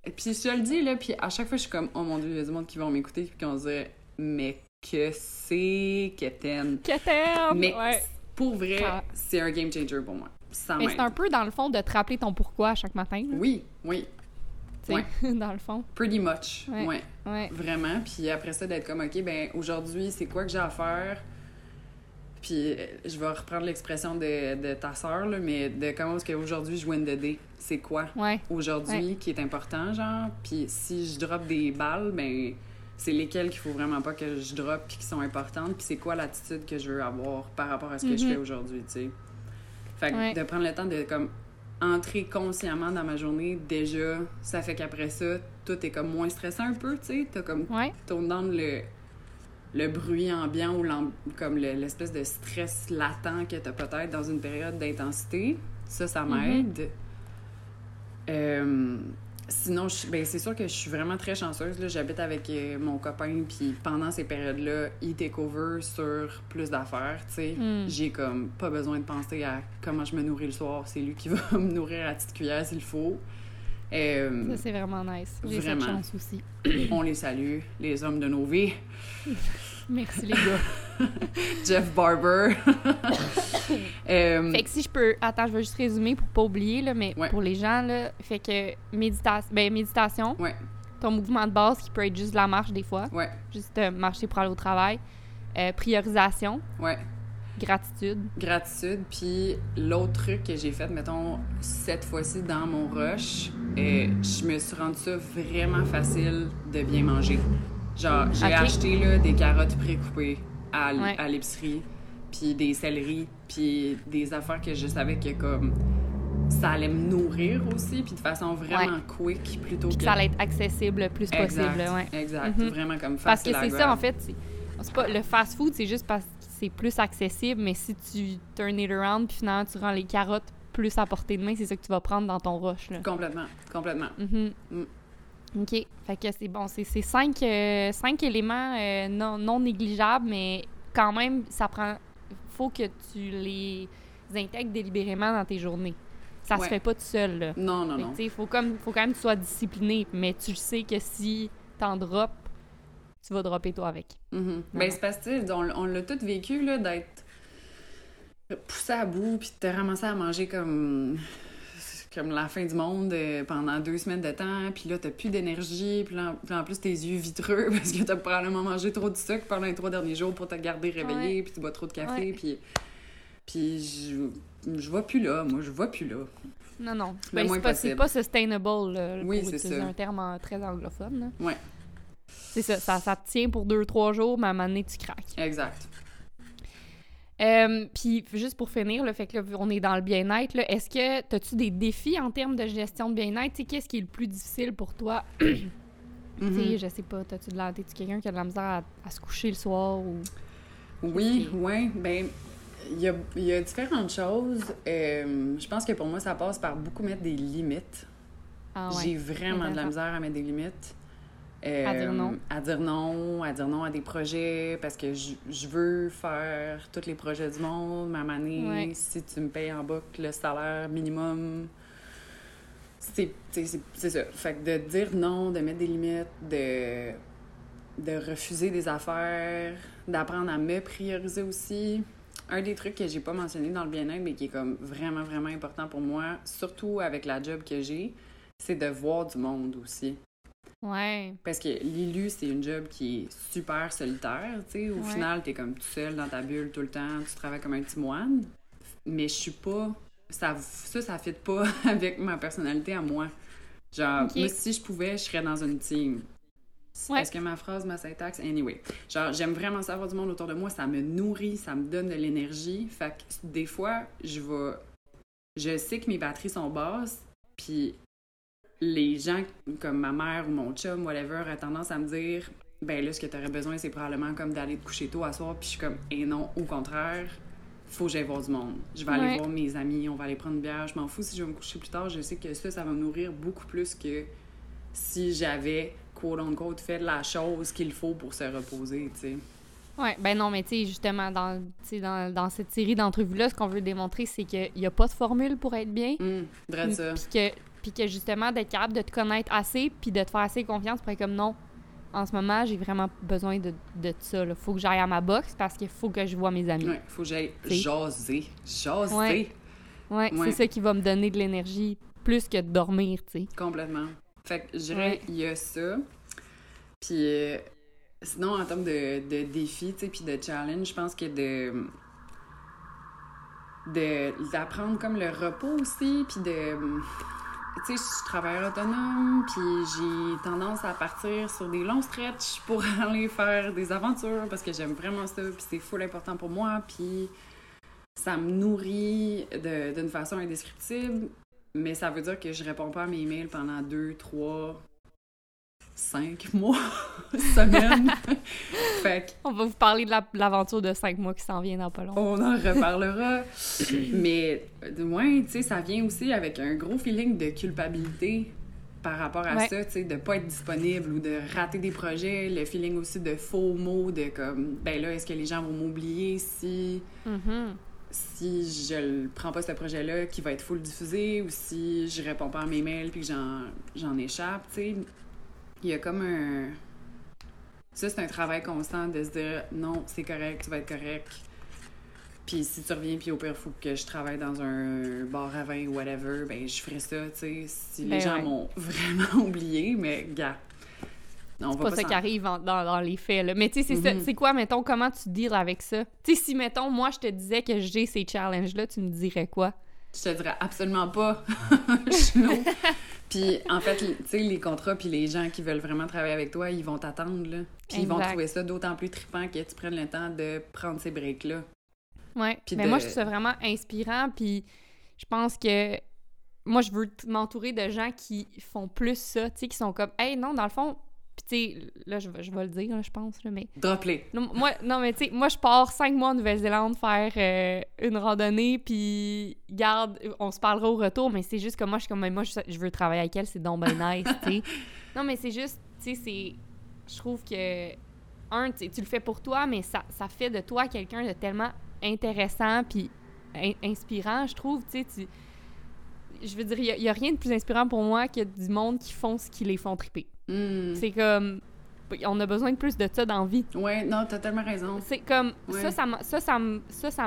Et puis je te le dis, là, puis à chaque fois, je suis comme, oh mon Dieu, il y a du monde qui vont m'écouter, puis qui vont dire, mais que c'est. Que t'aimes! Mais Ouais. pour vrai, c'est un game changer pour moi. Sans Mais c'est un peu, dans le fond, de te rappeler ton pourquoi à chaque matin. là, Oui, oui, tu sais, <laughs> dans le fond. pretty much. Ouais. ouais. Ouais. Vraiment. Puis après ça, d'être comme, OK, ben aujourd'hui, c'est quoi que j'ai à faire? Puis euh, je vais reprendre l'expression de, de ta sœur, là, mais de comment est-ce qu'aujourd'hui je win the day? C'est quoi Ouais. aujourd'hui qui est important, genre? Puis si je drop des balles, ben c'est lesquelles qu'il faut vraiment pas que je drop puis qui sont importantes? Puis c'est quoi l'attitude que je veux avoir par rapport à ce que je Mhm. fais aujourd'hui, tu sais? Fait que Ouais. de prendre le temps de comme entrer consciemment dans ma journée, déjà, ça fait qu'après ça, tout est comme moins stressant un peu, tu sais? T'as comme tourne dans le, le bruit ambiant ou comme le- l'espèce de stress latent que tu as peut-être dans une période d'intensité. Ça, ça m'aide. Euh, sinon, ben, c'est sûr que je suis vraiment très chanceuse. J'habite avec euh, mon copain, puis pendant ces périodes-là, il take over sur plus d'affaires. Mm. J'ai comme pas besoin de penser à comment je me nourris le soir. C'est lui qui va <laughs> me nourrir à petite cuillère s'il faut. Euh, Ça, c'est vraiment nice. J'ai cette chance aussi. on les salue, les hommes de nos vies. <laughs> Merci, les gars. <laughs> Jeff Barber. <laughs> Euh, Fait que si je peux. Attends, je vais juste résumer pour pas oublier, là, mais Ouais. pour les gens, là, fait que méditation, ben, méditation, Ouais, ton mouvement de base qui peut être juste de la marche des fois, ouais, juste euh, marcher pour aller au travail, priorisation. Gratitude. Gratitude. Puis l'autre truc que j'ai fait, mettons, cette fois-ci dans mon rush, euh, je me suis rendu ça vraiment facile de bien manger. Genre, j'ai acheté là, des carottes précoupées à, Ouais. l'épicerie, puis des céleris, puis des affaires que je savais que comme ça allait me nourrir aussi, puis de façon vraiment quick plutôt Puis que... ça allait être accessible le plus possible, ouais. exact. Mhm. Vraiment comme Parce que facile c'est ça, en fait. c'est- C'est pas, le fast-food, c'est juste parce que c'est plus accessible, mais si tu turn it around, puis finalement, tu rends les carottes plus à portée de main, c'est ça que tu vas prendre dans ton rush, là. Complètement, complètement. Mhm. Mm. OK. Fait que c'est bon. C'est cinq, euh, cinq éléments euh, non, non négligeables, mais quand même, ça prend... faut que tu les intègres délibérément dans tes journées. Ça se fait pas tout seul, là. Non, non, Fait non. sais, faut, comme, faut quand même que tu sois discipliné, mais tu sais que si t'en drops, tu vas dropper toi avec. Mhm. Ben, c'est parce que, on, on l'a tout vécu, là, d'être poussé à bout, puis de te ramasser à manger comme comme la fin du monde euh, pendant deux semaines de temps, puis là, t'as plus d'énergie, puis là, en plus, tes yeux vitreux <laughs> parce que t'as probablement mangé trop de sucre pendant les trois derniers jours pour te garder réveillé, puis tu bois trop de café, puis... Puis je, je vois plus là, moi, je vois plus là. Non, non. Ben, moins c'est pas, pas sustainable, là, Oui, c'est un terme très anglophone. là. Ouais. C'est ça, ça, ça te tient pour deux, trois jours, mais à un moment donné, tu craques. Exact. Euh, Puis, juste pour finir, le fait que là, on est dans le bien-être, est-ce que as-tu des défis en termes de gestion de bien-être? Tu Qu'est-ce qui est le plus difficile pour toi? <clears throat> Tu Mhm. sais, je sais pas, t'as-tu de la... t'es-tu quelqu'un qui a de la misère à, à se coucher le soir ou... Oui, oui. Ben, il y a, il y a différentes choses. Euh, je pense que pour moi, ça passe par beaucoup mettre des limites. Ah ouais. J'ai vraiment de la misère à mettre des limites. Euh, À dire non. À dire non, à dire non à des projets parce que je, je veux faire tous les projets du monde. Ma manée, Ouais. si tu me payes en boucle le salaire minimum, c'est ça. Fait que de dire non, de mettre des limites, de, de refuser des affaires, d'apprendre à me prioriser aussi. un des trucs que j'ai pas mentionné dans le bien-être, mais qui est comme vraiment, vraiment important pour moi, surtout avec la job que j'ai, c'est de voir du monde aussi. Ouais. Parce que l'élu, c'est une job qui est super solitaire, tu sais. Au Ouais. final, t'es comme tout seul dans ta bulle tout le temps, tu travailles comme un petit moine. Mais je suis pas... Ça, ça, ça fit pas <laughs> avec ma personnalité à moi. Genre, Ok. moi, si je pouvais, je serais dans une team. Ouais. Est-ce que ma phrase ma syntaxe? Anyway. Genre, j'aime vraiment savoir du monde autour de moi. Ça me nourrit, ça me donne de l'énergie. Fait que des fois, je vais... Je sais que mes batteries sont basses, puis les gens comme ma mère ou mon chum, whatever, a tendance à me dire ben là, ce que tu aurais besoin, c'est probablement comme d'aller te coucher tôt à soir. Puis je suis comme, et non, au contraire, faut que j'aille voir du monde. Je vais aller voir mes amis, on va aller prendre une bière. Je m'en fous si je vais me coucher plus tard. Je sais que ça, ça va me nourrir beaucoup plus que si j'avais, quote unquote, fait la chose qu'il faut pour se reposer, tu sais. Ouais, ben non, mais tu sais, justement, dans, dans, dans cette série d'entrevues-là, ce qu'on veut démontrer, c'est qu'il n'y a pas de formule pour être bien. Drôle ça. Puis que, puis que justement, d'être capable de te connaître assez, puis de te faire assez confiance pour être comme non. En ce moment, j'ai vraiment besoin de, de ça. Là. Faut que j'aille à ma boxe parce qu'il faut que je vois mes amis. Ouais, faut que j'aille jaser. Jaser. Ouais. C'est ça qui va me donner de l'énergie plus que de dormir, tu sais. Complètement. Fait que je dirais, il y a ça. Puis euh, sinon, en termes de, de défis, tu sais, puis de challenge, je pense que de de d'apprendre comme le repos aussi, puis de... Tu sais, je suis travailleur autonome, puis j'ai tendance à partir sur des longs stretches pour <laughs> aller faire des aventures, parce que j'aime vraiment ça, puis c'est full important pour moi, puis ça me nourrit d'une façon indescriptible, mais ça veut dire que je réponds pas à mes mails pendant deux, trois, cinq mois, <laughs> semaines. <laughs> fait que On va vous parler de la- de l'aventure de cinq mois qui s'en vient dans pas long. on en reparlera. <clears throat> Mais du moins, tu sais, ça vient aussi avec un gros feeling de culpabilité par rapport à Ouais. ça, tu sais, de pas être disponible ou de rater des projets, le feeling aussi de faux mots, de comme, ben là, est-ce que les gens vont m'oublier si, Mhm. si je prends pas ce projet-là qui va être full diffusé ou si je réponds pas à mes mails puis que j'en, j'en échappe, tu sais? Il y a comme un... Ça, c'est un travail constant de se dire non, c'est correct, tu vas être correct. Puis si tu reviens, puis au pire, faut que je travaille dans un bar à vin ou whatever, ben je ferai ça, tu sais. Si les Ben gens ouais. m'ont <laughs> vraiment oublié, mais gars. Va pas pas ça qui arrive en- dans, dans les faits. Là. Mais tu sais, c'est. Mhm. C'est quoi, mettons, comment tu deals avec ça? Tu sais, si, mettons, moi, je te disais que j'ai ces challenges-là, tu me dirais quoi? Je te dirais absolument pas. <laughs> Je. <laughs> Puis en fait, tu sais, les contrats puis les gens qui veulent vraiment travailler avec toi, ils vont t'attendre, là. Puis ils vont trouver ça d'autant plus trippant que tu prennes le temps de prendre ces breaks-là. Ouais. Puis Mais de- moi, je trouve ça vraiment inspirant, puis je pense que moi, je veux m'entourer de gens qui font plus ça, tu sais, qui sont comme, hey, non, dans le fond, puis tu sais, là, je, vais- je vais le dire, là, je pense, là, mais. Non, moi, non, mais tu sais, moi, je pars cinq mois en Nouvelle-Zélande faire euh, une randonnée, puis garde, on se parlera au retour, mais c'est juste que moi, je suis comme, moi, je, je veux travailler avec elle, c'est donc ben nice, tu sais. <laughs> Non, mais c'est juste, tu sais, c'est. Je trouve que, un, tu le fais pour toi, mais ça, ça fait de toi quelqu'un de tellement intéressant, puis in- inspirant, je trouve, tu sais. tu- Je veux dire, il n'y a, rien de plus inspirant pour moi que du monde qui font ce qui les font triper. Hmm. C'est comme. On a besoin de plus de ça dans la vie. Ouais, non, t'as tellement raison. C'est comme Ouais. ça, ça, ça, ça, ça,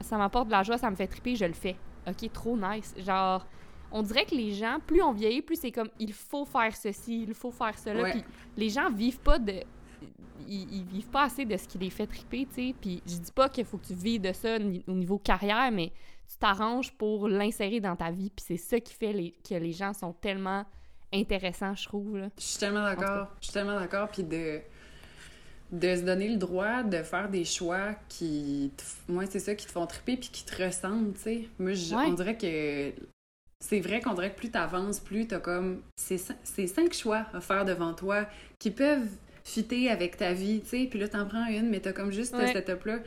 ça m'apporte de la joie, ça me fait triper, je le fais. Ok, trop nice. Genre, on dirait que les gens, plus on vieillit, plus c'est comme il faut faire ceci, il faut faire cela. Puis les gens vivent pas de. Ils, ils vivent pas assez de ce qui les fait triper, tu sais. Puis je dis pas qu'il faut que tu vives de ça au niveau carrière, mais tu t'arranges pour l'insérer dans ta vie. Puis c'est ça qui fait les- que les gens sont tellement intéressants, je trouve. Là. Je suis tellement d'accord. Je suis tellement d'accord. Puis de, de se donner le droit de faire des choix qui. Moi, c'est ça, qui te font triper puis qui te ressemblent, tu sais. Moi, je- Ouais. on dirait que. C'est vrai qu'on dirait que plus t'avances, plus t'as comme. C'est cinq choix à faire devant toi qui peuvent fitter avec ta vie, tu sais. Puis là, t'en prends une, mais t'as comme juste Ouais. ce setup-là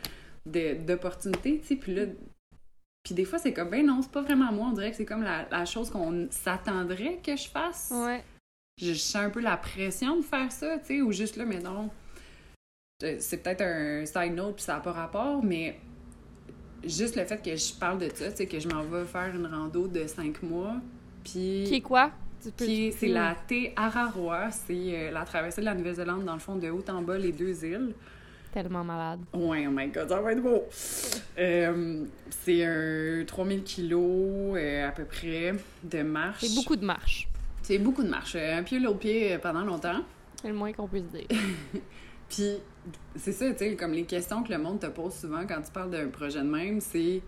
de- d'opportunité, tu sais. Puis là. Puis des fois, c'est comme, ben non, c'est pas vraiment moi. On dirait que c'est comme la, la chose qu'on s'attendrait que je fasse Ouais. je sens un peu la pression de faire ça, tu sais, ou juste là, mais non. euh, C'est peut-être un side note, puis ça n'a pas rapport, mais juste le fait que je parle de ça, tu sais, que je m'en vais faire une rando de cinq mois, puis... Qui est quoi? Qui c'est la T Araroa, c'est euh, la traversée de la Nouvelle-Zélande, dans le fond, de haut en bas, les deux îles. Tellement malade. Ouais, oh my god, ça va être beau! Euh, c'est un 3000 kilos euh, à peu près de marche. C'est beaucoup de marche. C'est beaucoup de marche. Un pied l'autre pied pendant longtemps. C'est le moins qu'on puisse dire. <laughs> Puis, c'est ça, tu sais, comme les questions que le monde te pose souvent quand tu parles d'un projet de même, c'est.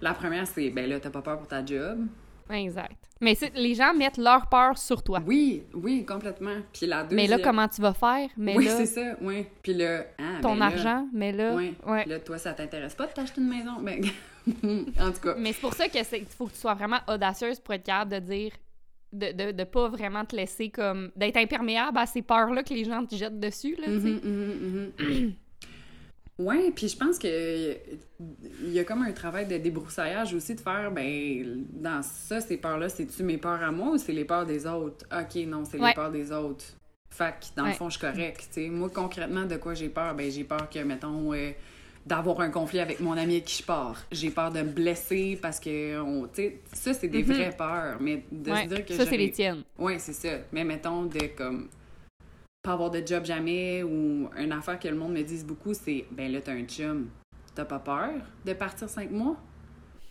La première, c'est, ben là, t'as pas peur pour ta job. Exact. Mais les gens mettent leur peur sur toi. Oui, oui, complètement. Puis la deuxième... Mais là, comment tu vas faire? Mais oui, là... c'est ça, oui. Puis là... Ah, ton ben argent, mais là... Oui. Ouais. Là, toi, ça t'intéresse pas de t'acheter une maison? Ben, <laughs> en tout cas... Mais c'est pour ça qu'il faut que tu sois vraiment audacieuse pour être capable de dire... De, de, de pas vraiment te laisser comme... D'être imperméable à ces peurs-là que les gens te jettent dessus, là. Mhm, mhm, mhm. <clears throat> Ouais, puis je pense que il y a comme un travail de débroussaillage aussi de faire ben dans ça ces peurs là, c'est tu mes peurs à moi ou c'est les peurs des autres? OK, non, c'est Ouais. les peurs des autres. Fait que dans le fond, je suis correcte, tu sais. Moi concrètement de quoi j'ai peur? Ben j'ai peur que mettons euh, d'avoir un conflit avec mon ami avec qui je pars. J'ai peur de me blesser parce que on tu sais ça c'est des Mhm. vraies peurs, mais de Ouais. se dire que Ça, c'est les tiennes. Ouais, c'est ça. Mais mettons de comme pas avoir de job jamais ou une affaire que le monde me dise beaucoup, c'est ben là, t'as un chum. T'as pas peur de partir cinq mois?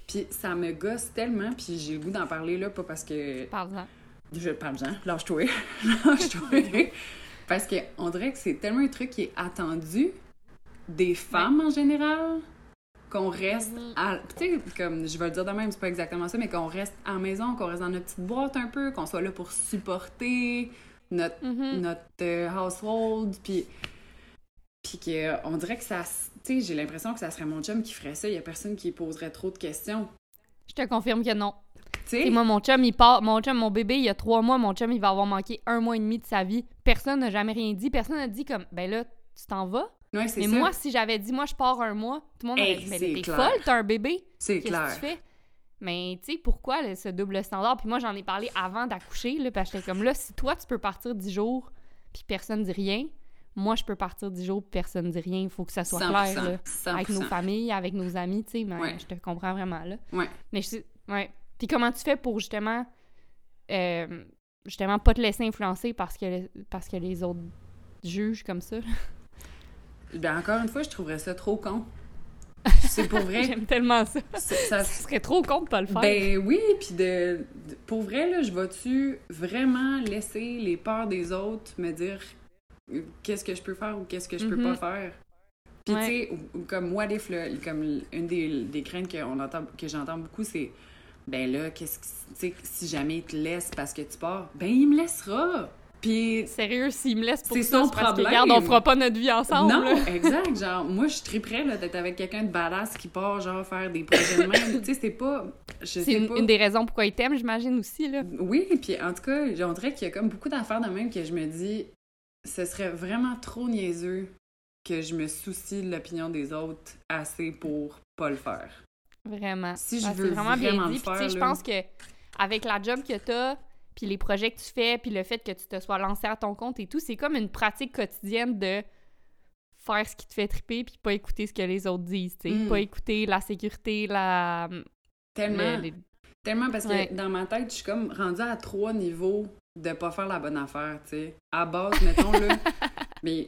Puis ça me gosse tellement, puis j'ai le goût d'en parler là, pas parce que. Parle-en. Je parle Jean, <laughs> lâche-toi. <laughs> lâche-toi. parce que on dirait que c'est tellement un truc qui est attendu des femmes en général qu'on reste à tu sais comme je vais le dire de même c'est pas exactement ça mais qu'on reste à la maison qu'on reste dans notre petite boîte un peu qu'on soit là pour supporter notre Mhm. notre euh, household puis puis que on dirait que ça tu sais j'ai l'impression que ça serait mon chum qui ferait ça il y a personne qui poserait trop de questions Je te confirme que non. tu moi, mon chum, il part. Mon chum, mon bébé, il y a trois mois, mon chum, il va avoir manqué un mois et demi de sa vie. Personne n'a jamais rien dit. Personne n'a dit comme, ben là, tu t'en vas. ouais c'est Mais ça moi, si j'avais dit, moi, je pars un mois, tout le monde aurait Hey, dit, mais t'es folle, t'as un bébé. c'est Qu'est-ce clair que tu fais? Mais tu sais, pourquoi là, ce double standard? Puis moi, j'en ai parlé avant d'accoucher, là, parce que j'étais comme là, si toi, tu peux partir dix jours, puis personne dit rien, moi, je peux partir dix jours, puis personne dit rien. Il faut que ça soit 100%, clair, là. 100%. Avec nos familles, avec nos amis, tu sais, mais Ouais. je te comprends vraiment, là. Ouais. Mais je sais- ouais. Puis comment tu fais pour justement, euh, justement, pas te laisser influencer parce que, parce que les autres jugent comme ça? ben encore une fois je trouverais ça trop con c'est pour vrai <laughs> J'aime tellement ça. Ça serait trop con de pas le faire. Ben oui, puis de, de- pour vrai là, je vais-tu vraiment laisser les peurs des autres me dire euh, qu'est-ce que je peux faire ou qu'est-ce que je peux Mhm. pas faire? Puis Ouais. tu sais, comme if là, comme une des, des craintes que on entend que j'entends beaucoup c'est ben là qu'est-ce que tu sais si jamais il te laisse parce que tu pars, ben il me laissera. Puis Sérieux, s'il me laisse pour ça, son parce problème. regarde, on fera pas notre vie ensemble. non, là. exact. Genre, moi, je suis très prête là, d'être avec quelqu'un de badass qui part, genre, faire des projets de même. tu sais, c'est pas. C'est une, pas. une des raisons pourquoi il t'aime, j'imagine aussi, là. Oui, puis en tout cas, on dirait qu'il y a comme beaucoup d'affaires de même que je me dis, ce serait vraiment trop niaiseux que je me soucie de l'opinion des autres assez pour pas le faire. Vraiment. Si je Ah, veux c'est vraiment bien vraiment dit. Puis, tu sais, je pense que avec la job que t'as, puis les projets que tu fais, puis le fait que tu te sois lancé à ton compte et tout, c'est comme une pratique quotidienne de faire ce qui te fait triper puis pas écouter ce que les autres disent, tu sais. Mm. Pas écouter la sécurité, la... Tellement, les- tellement parce que Ouais. dans ma tête, je suis comme rendue à trois niveaux de pas faire la bonne affaire, tu sais. À base, mettons, là. <laughs> Mais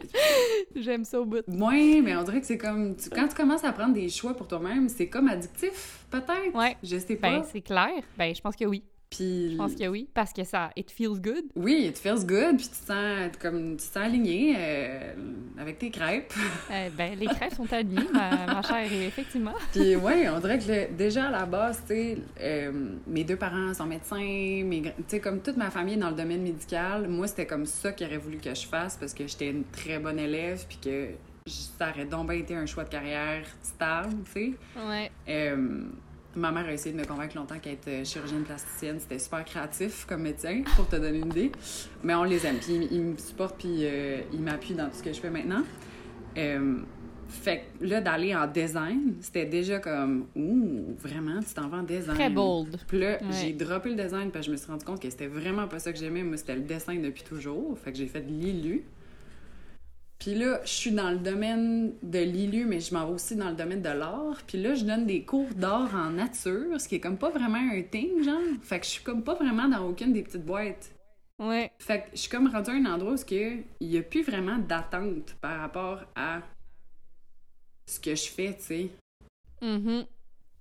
J'aime ça au bout. Oui, mais on dirait que c'est comme. tu- quand tu commences à prendre des choix pour toi-même, c'est comme addictif, peut-être? Ouais. Je sais pas. Ben, c'est clair. Ben, je pense que oui. Puis. Je pense que oui, parce que ça... It feels good. Oui, it feels good, puis tu sens comme. Tu sens aligné euh, avec tes crêpes. <laughs> Euh, ben, les crêpes sont alignées, ma, ma chère, effectivement. Puis ouais, on dirait que le- déjà à la base, tu sais, euh, mes deux parents sont médecins, mes tu sais, comme toute ma famille est dans le domaine médical, moi c'était comme ça qu'il aurait voulu que je fasse parce que j'étais une très bonne élève, puis que ça aurait donc bien été un choix de carrière stable, tu sais. Ouais. Ma mère a essayé de me convaincre longtemps qu'être euh, chirurgienne plasticienne, c'était super créatif comme médecin, pour te donner une idée. Mais on les aime, puis ils, ils me supportent, puis euh, ils m'appuient dans tout ce que je fais maintenant. Euh, fait que là, d'aller en design, c'était déjà comme, ouh, vraiment, tu t'en vas en design. Très bold. Puis là, Ouais. j'ai droppé le design, parce que je me suis rendu compte que c'était vraiment pas ça que j'aimais. Moi, c'était le dessin depuis toujours. Fait que j'ai fait de l'ILU. Puis là, je suis dans le domaine de l'ILU, mais je m'en vais aussi dans le domaine de l'art. Puis là, je donne des cours d'art en nature, ce qui est comme pas vraiment un thing, genre. Fait que je suis comme pas vraiment dans aucune des petites boîtes. Ouais. Fait que je suis comme rendue à un endroit où il n'y a plus vraiment d'attente par rapport à ce que je fais, tu sais. Mhm.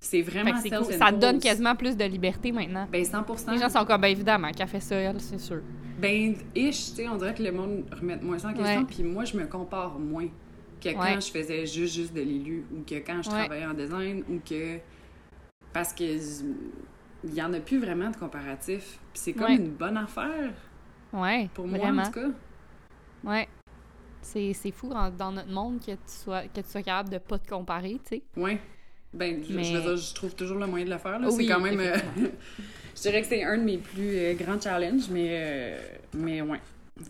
C'est vraiment cool. Ça te donne quasiment plus de liberté maintenant. Ben 100%. Les gens sont comme, ben évidemment, qu'elle fait ça, elle, c'est sûr. Ben, ish, tu sais, on dirait que le monde remet moins ça en question, puis moi, je me compare moins que quand Ouais. je faisais juste, juste de l'élu, ou que quand je Ouais. travaillais en design, ou que... Parce que il y en a plus vraiment de comparatif. Puis c'est comme Ouais. une bonne affaire, Ouais, pour moi, vraiment. en tout cas. Ouais. C'est fou dans, dans notre monde que tu, sois, que tu sois capable de pas te comparer, tu sais. Ouais. Ben, je, Mais- je veux dire, je trouve toujours le moyen de le faire, là. Oui, c'est quand même... euh, <laughs> je dirais que c'est un de mes plus euh, grands challenges, mais... euh, mais ouais.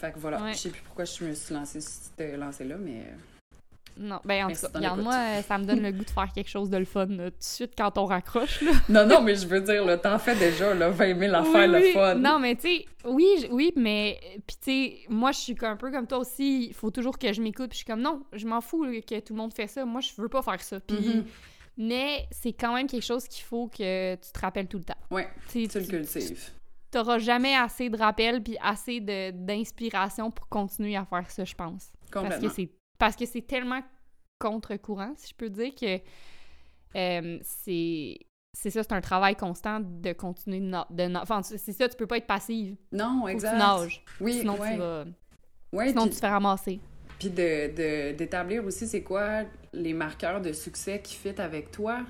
Fait que voilà. Ouais. Je sais plus pourquoi je me suis lancée sur ce lancé-là, mais... euh, Non, ben en tout cas, regarde, moi, euh, ça me donne le goût de faire quelque chose de le fun là, tout de suite quand on raccroche, là. Non, non, mais je veux dire, là, t'en fais déjà, là, 20 000 affaires, Oui, le fun. Non, mais tu sais, oui, oui, mais puis tu sais, moi je suis un peu comme toi aussi, il faut toujours que je m'écoute, puis je suis comme non, je m'en fous là, que tout le monde fait ça, moi je veux pas faire ça. Puis Mhm. Mais c'est quand même quelque chose qu'il faut que tu te rappelles tout le temps. Ouais, Tu tu le cultives. t'auras jamais assez de rappels puis assez d'inspiration pour continuer à faire ça, je pense. Parce Complètement. que c'est parce que c'est tellement contre-courant, si je peux dire que euh, c'est c'est ça, c'est un travail constant de continuer de, na- de na- enfin c'est ça, tu peux pas être passive. Non, Faut exact. que tu nages. Oui, sinon ouais. tu vas Ouais, sinon tu te fais ramasser. Puis de, de- d'établir aussi c'est quoi les marqueurs de succès qui fit avec toi?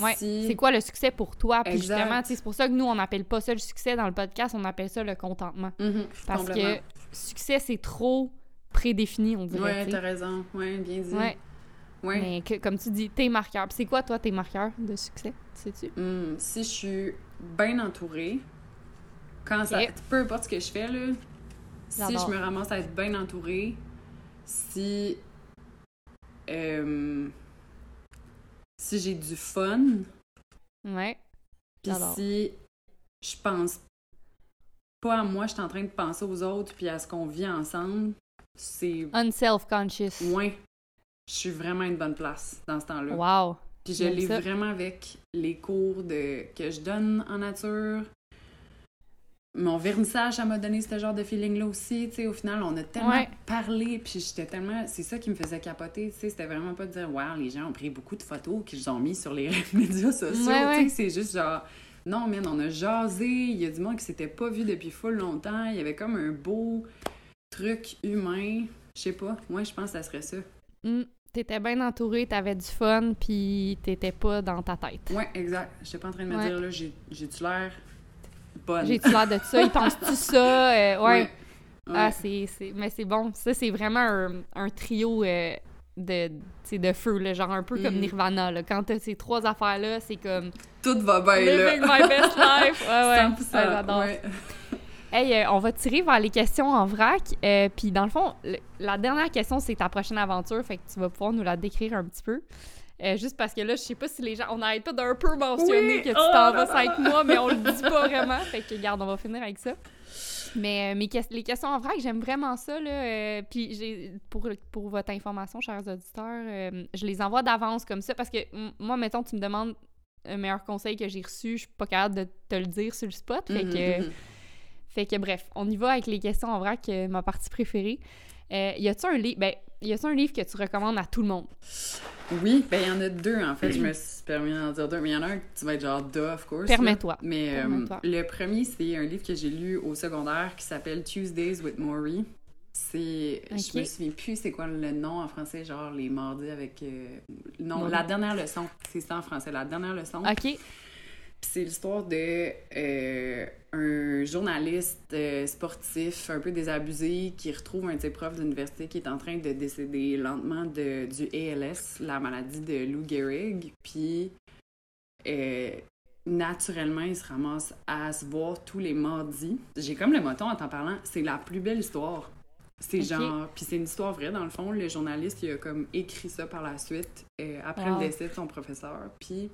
Ouais. Si... C'est quoi le succès pour toi? Puis Exact. justement, c'est pour ça que nous on n'appelle pas ça le succès dans le podcast, on appelle ça le contentement Mhm, parce que succès c'est trop prédéfini, on dirait. Sais. t'as raison. Ouais, bien dit. Ouais. Ouais. Mais que, comme tu dis, tes marqueurs. C'est quoi, toi, tes marqueurs de succès? Sais-tu? Hum, si je suis bien entourée, quand ça, peu importe ce que je fais, là, si je me ramasse à être bien entourée, si, euh, si j'ai du fun, Ouais. puis si je pense pas à moi, je suis en train de penser aux autres, puis à ce qu'on vit ensemble, c'est Unself-conscious. moins. Je suis vraiment à une bonne place dans ce temps-là. Wow. Puis je l'ai vraiment avec les cours de, que je donne en nature. Mon vernissage, ça m'a donné ce genre de feeling-là aussi. Tu sais, au final, on a tellement Ouais. parlé, puis j'étais tellement... C'est ça qui me faisait capoter, tu sais. C'était vraiment pas de dire « Wow, les gens ont pris beaucoup de photos qu'ils ont mis sur les <laughs> médias sociaux. Ouais, ouais. C'est juste genre... Non, man, on a jasé. Il y a du monde qui s'était pas vu depuis full longtemps. Il y avait comme un beau truc humain. Je sais pas. Moi, je pense que ça serait ça. Hmm. T'étais bien entouré, t'avais du fun, puis t'étais pas dans ta tête. Ouais, exact. J'étais pas en train de me Ouais. dire, là, j'ai- j'ai-tu l'air bonne? J'ai-tu l'air de ça? Ils pensent-tu <laughs> ça? Euh, ouais. Ah, c'est, c'est... Mais c'est bon. Ça, c'est vraiment un, un trio euh, de, de feu, là, genre un peu comme Mhm. Nirvana. Là. Quand t'as ces trois affaires-là, c'est comme Tout va bien, living là. my best life. <laughs> Ouais, ouais. 100%, Ouais, j'adore. ouais. Hey, euh, on va tirer vers les questions en vrac. Euh, Puis dans le fond, le- la dernière question, c'est ta prochaine aventure. Fait que tu vas pouvoir nous la décrire un petit peu. Euh, juste parce que là, je sais pas si les gens. On n'arrête pas d'un peu mentionner Oui! que tu Oh t'en là vas cinq mois, mais on le dit pas <laughs> vraiment. Fait que, regarde, on va finir avec ça. Mais euh, les questions en vrac, j'aime vraiment ça. Là, euh, puis j'ai pour, pour votre information, chers auditeurs, euh, je les envoie d'avance comme ça parce que moi, mettons, tu me demandes un meilleur conseil que j'ai reçu, je suis pas capable de te le dire sur le spot. Fait Mhm, que. mhm. Fait que bref, on y va avec les questions en vrac, ma partie préférée. Euh, y a-tu un livre, ben, y a-tu un livre que tu recommandes à tout le monde? Oui, ben il y en a deux, en fait. Je me suis permis d'en dire deux, mais il y en a un que tu vas être genre duh, of course. Permets-toi. Mais euh, le premier, c'est un livre que j'ai lu au secondaire qui s'appelle Tuesdays with Maury. C'est. Ok. Je me souviens plus c'est quoi le nom en français, genre les mardis avec. euh, Non, Maury. la dernière leçon. C'est ça en français, la dernière leçon. OK. Puis c'est l'histoire de euh, un journaliste euh, sportif un peu désabusé qui retrouve un de ses profs d'université qui est en train de décéder lentement de, du ALS, la maladie de Lou Gehrig. Puis euh, naturellement, il se ramasse à se voir tous les mardis. J'ai comme le moton en t'en parlant, c'est la plus belle histoire. C'est genre, puis c'est une histoire vraie dans le fond. Le journaliste il a comme écrit ça par la suite euh, après Wow. le décès de son professeur. Puis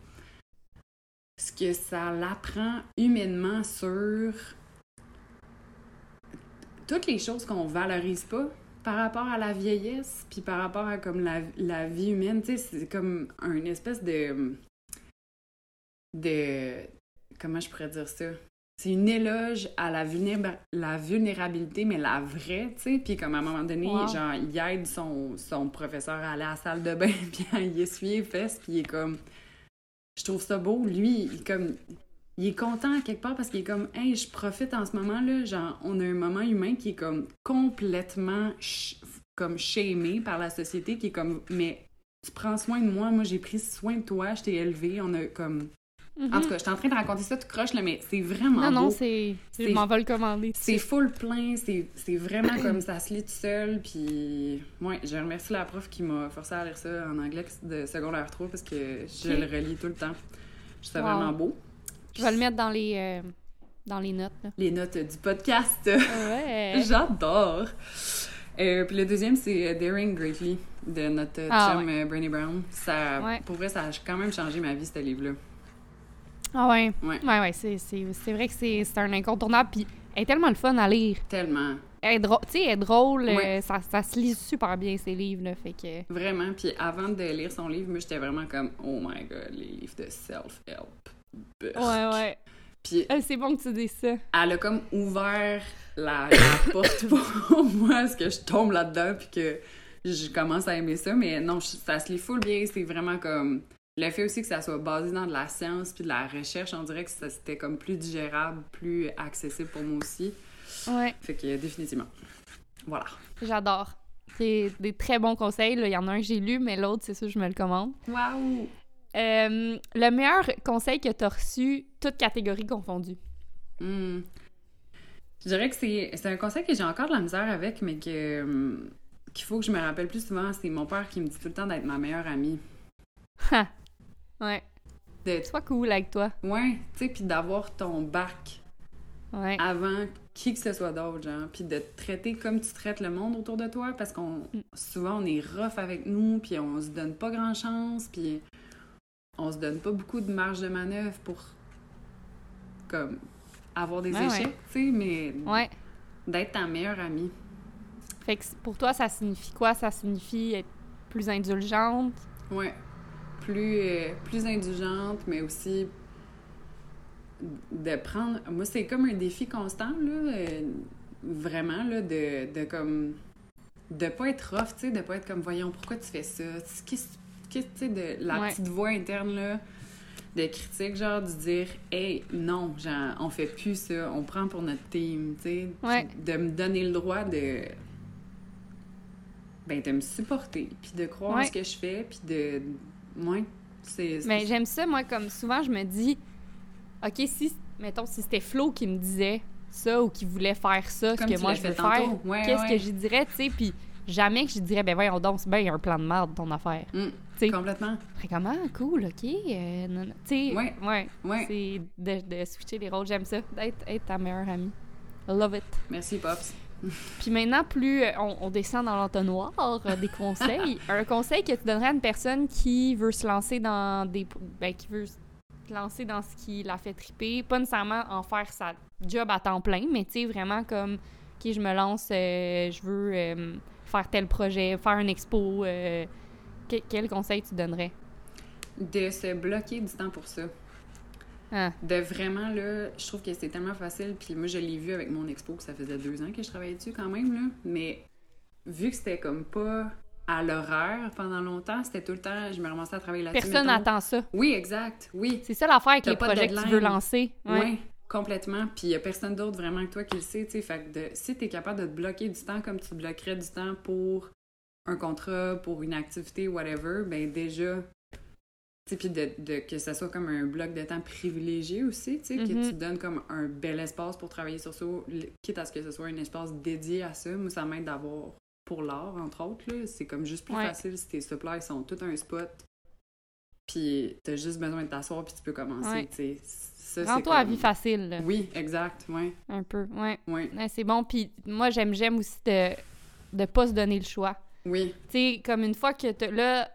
ce que ça l'apprend humainement sur toutes les choses qu'on valorise pas par rapport à la vieillesse, puis par rapport à comme la, la vie humaine, tu sais, c'est comme une espèce de de comment je pourrais dire ça? C'est une éloge à la, vulnéra- la vulnérabilité, mais la vraie, tu sais. Puis comme à un moment donné, Wow. genre, il aide son, son professeur à aller à la salle de bain, <laughs> puis à y essuyer les fesses, puis il est comme... Je trouve ça beau. Lui, il, comme... Il est content quelque part parce qu'il est comme, hey, je profite en ce moment-là. Genre, on a un moment humain qui est comme complètement comme shamé par la société, qui est comme, mais tu prends soin de moi, moi j'ai pris soin de toi, je t'ai élevé, on a comme. En tout cas, je suis en train de raconter ça tout croche, là, mais c'est vraiment. Non, beau. non, c'est. Je m'en vais le commander. C'est full plein, c'est vraiment comme ça se lit tout seul, puis ouais, je remercie la prof qui m'a forcé à lire ça en anglais de secondaire 3 parce que je le relis tout le temps. Je trouve ça vraiment beau. Je vais le mettre dans les, euh, dans les notes. Là. Les notes du podcast. Ouais. <laughs> J'adore! Euh, puis le deuxième, c'est euh, Daring Greatly de notre euh, Ah, chum euh, Brené Brown. Ça, Ouais. Pour vrai, ça a quand même changé ma vie, ce livre-là. Ah ouais. Ouais. Ouais, ouais, c'est, vrai que c'est, un incontournable. Puis elle est tellement le fun à lire. Tellement. Elle est drôle, tu sais, elle est drôle. euh, ça, ça se lit super bien, ces livres, là. Fait que. Vraiment. Puis avant de lire son livre, moi, j'étais vraiment comme, oh my god, les livres de self-help. Ouais, ouais. Puis Euh, c'est bon que tu dises ça. elle a comme ouvert la, la <laughs> porte pour moi, ce que je tombe là-dedans, puis que je commence à aimer ça. Mais non, je- ça se lit full bien. C'est vraiment comme. Le fait aussi que ça soit basé dans de la science puis de la recherche, on dirait que ça, c'était comme plus digérable, plus accessible pour moi aussi. Ouais, Fait que définitivement. Voilà. j'adore. C'est des très bons conseils. là. Il y en a un que j'ai lu, mais l'autre, c'est sûr, je me le commande. Waouh! Euh, le meilleur conseil que tu as reçu, toutes catégories confondues. Hmm. Je dirais que c'est un conseil que j'ai encore de la misère avec, mais que qu'il faut que je me rappelle plus souvent. C'est mon père qui me dit tout le temps d'être ma meilleure amie. Ha! Ouais. De, Sois cool avec toi. ouais, tu sais, puis d'avoir ton bac Ouais. avant qui que ce soit d'autre, genre, puis de te traiter comme tu traites le monde autour de toi, parce qu'on Mm. souvent on est rough avec nous, puis on se donne pas grand chance, puis on se donne pas beaucoup de marge de manœuvre pour comme avoir des Ouais, ouais. échecs, tu sais, mais Ouais. d'être ta meilleure amie. Fait que pour toi, ça signifie quoi? Ça signifie être plus indulgente? Ouais. Plus, euh, plus indulgente, mais aussi de prendre. Moi, c'est comme un défi constant, là. euh, vraiment, là, de, de comme. De pas être rough, tu sais, de pas être comme, voyons, pourquoi tu fais ça? Qu'est-ce qu'est-ce- tu sais, de la Ouais. petite voix interne, là, de critique, genre, de dire, hey, non, genre, on fait plus ça, on prend pour notre team, tu sais. Ouais. De me donner le droit de ben de me supporter puis de croire en ce que je fais puis de ouais c'est c'est- Mais j'aime ça, moi, comme souvent, je me dis, OK, si, mettons, si c'était Flo qui me disait ça ou qui voulait faire ça, ce que moi je veux faire. Ouais, qu'est-ce ouais. que j'y dirais, tu sais, puis jamais que je dirais, ben voyons donc, c'est bien, il y a un plan de merde, ton affaire. Mm, Tu sais, complètement je serais comme, ah, cool, OK, euh, non, non. tu sais, Ouais. ouais, ouais c'est de, de switcher les rôles, j'aime ça, d'être être ta meilleure amie. I love it. merci pops Puis maintenant, plus euh, on, on descend dans l'entonnoir euh, des conseils, <laughs> un conseil que tu donnerais à une personne qui veut se lancer dans des. Ben, qui veut se lancer dans ce qui la fait triper, pas nécessairement en faire sa job à temps plein, mais tu sais, vraiment comme, OK, je me lance, euh, je veux euh, faire tel projet, faire une expo. euh, que- quel conseil tu donnerais? de se bloquer du temps pour ça Ah, de vraiment là je trouve que c'est tellement facile puis moi je l'ai vu avec mon expo que ça faisait deux ans que je travaillais dessus quand même là mais vu que c'était comme pas à l'horaire pendant longtemps c'était tout le temps je me ramassais à travailler là-dessus personne n'attend ça. oui exact oui C'est ça l'affaire avec les projets que tu veux lancer. Ouais. complètement. Puis il y a personne d'autre vraiment que toi qui le sait, tu sais. Fait que de, si t'es capable de te bloquer du temps comme tu te bloquerais du temps pour un contrat, pour une activité, whatever, ben déjà... Tu puis de, de- que ça soit comme un bloc de temps privilégié aussi, tu sais, que tu te donnes comme un bel espace pour travailler sur ça, quitte à ce que ce soit un espace dédié à ça. Moi, ça m'aide d'avoir, pour l'art, entre autres, là, c'est comme juste plus Ouais. facile si tes supplies sont tout un spot, puis t'as juste besoin de t'asseoir puis tu peux commencer, Ouais. tu sais. Rends-toi à comme- vie facile, là. oui, exact, ouais, un peu. Ouais. ouais, Ouais, c'est bon. Puis moi, j'aime j'aime aussi de de pas se donner le choix. oui, Tu sais, comme une fois que là,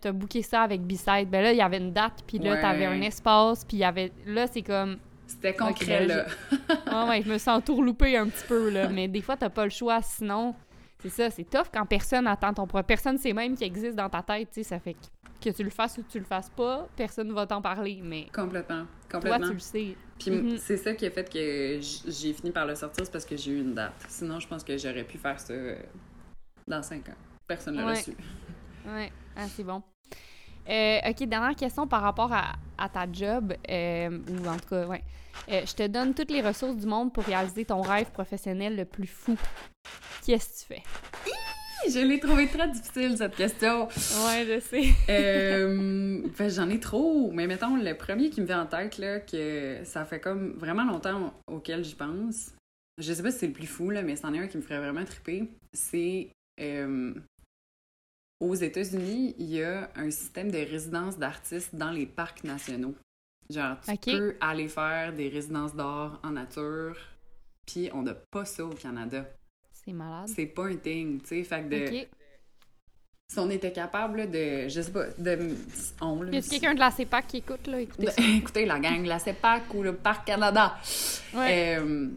t'as as booké ça avec B-Side, ben là, il y avait une date, puis là, Ouais. t'avais un espace, puis il y avait... Là, c'est comme... c'était concret, ben, là. <laughs> Ah ouais, je me sens entourloupée un petit peu, là. Mais des fois, t'as pas le choix, sinon... c'est ça, c'est tough quand personne attend ton projet. Personne sait même qu'il existe dans ta tête, tu sais, ça fait que, que tu le fasses ou que tu le fasses pas, personne va t'en parler, mais Complètement. toi, Complètement. tu le sais. Puis Mhm. c'est ça qui a fait que j'ai fini par le sortir, c'est parce que j'ai eu une date. Sinon, je pense que j'aurais pu faire ça dans cinq ans. Personne ne l'aurait Ouais. su. Ouais, ah, c'est bon. Euh, ok, dernière question par rapport à, à ta job, euh, ou en tout cas, ouais. Euh, je te donne toutes les ressources du monde pour réaliser ton rêve professionnel le plus fou. Qu'est-ce que tu fais? Je l'ai trouvé très difficile, cette question. Ouais, je sais. Ben, j'en ai trop. Mais mettons, le premier qui me vient en tête, là, que ça fait comme vraiment longtemps auquel j'y pense. Je sais pas si c'est le plus fou, là, mais c'en est un qui me ferait vraiment triper. C'est aux États-Unis, il y a un système de résidence d'artistes dans les parcs nationaux. Genre, tu peux aller faire des résidences d'art en nature, puis on n'a pas ça au Canada. C'est malade. C'est pas un thing, tu sais. Fait que de, si on était capable là, de, je sais pas, de, on, là, Y a quelqu'un de la CEPAC qui écoute, là? Écoutez ça. <laughs> écoutez, la gang, la CEPAC ou le Parc Canada. Ouais. Euh,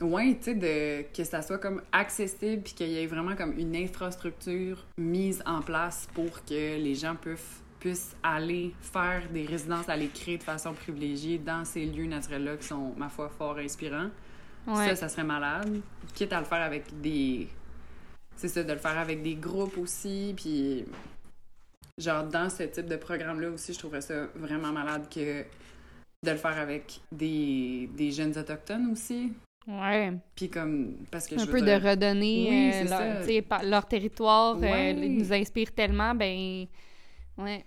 ouais, tu sais, de, que ça soit comme accessible puis qu'il y ait vraiment comme une infrastructure mise en place pour que les gens puissent, puissent aller faire des résidences, aller créer de façon privilégiée dans ces lieux naturels-là qui sont, ma foi, fort inspirants. Ouais. Ça, ça serait malade. Quitte à le faire avec des. C'est ça, de le faire avec des groupes aussi. Puis, genre, dans ce type de programme-là aussi, je trouverais ça vraiment malade que de le faire avec des, des jeunes autochtones aussi. Ouais. Puis, comme. Parce que Un je peu de redonner Oui, euh, leur, par- territoire, euh, Ouais. nous inspire tellement, ben. Ouais.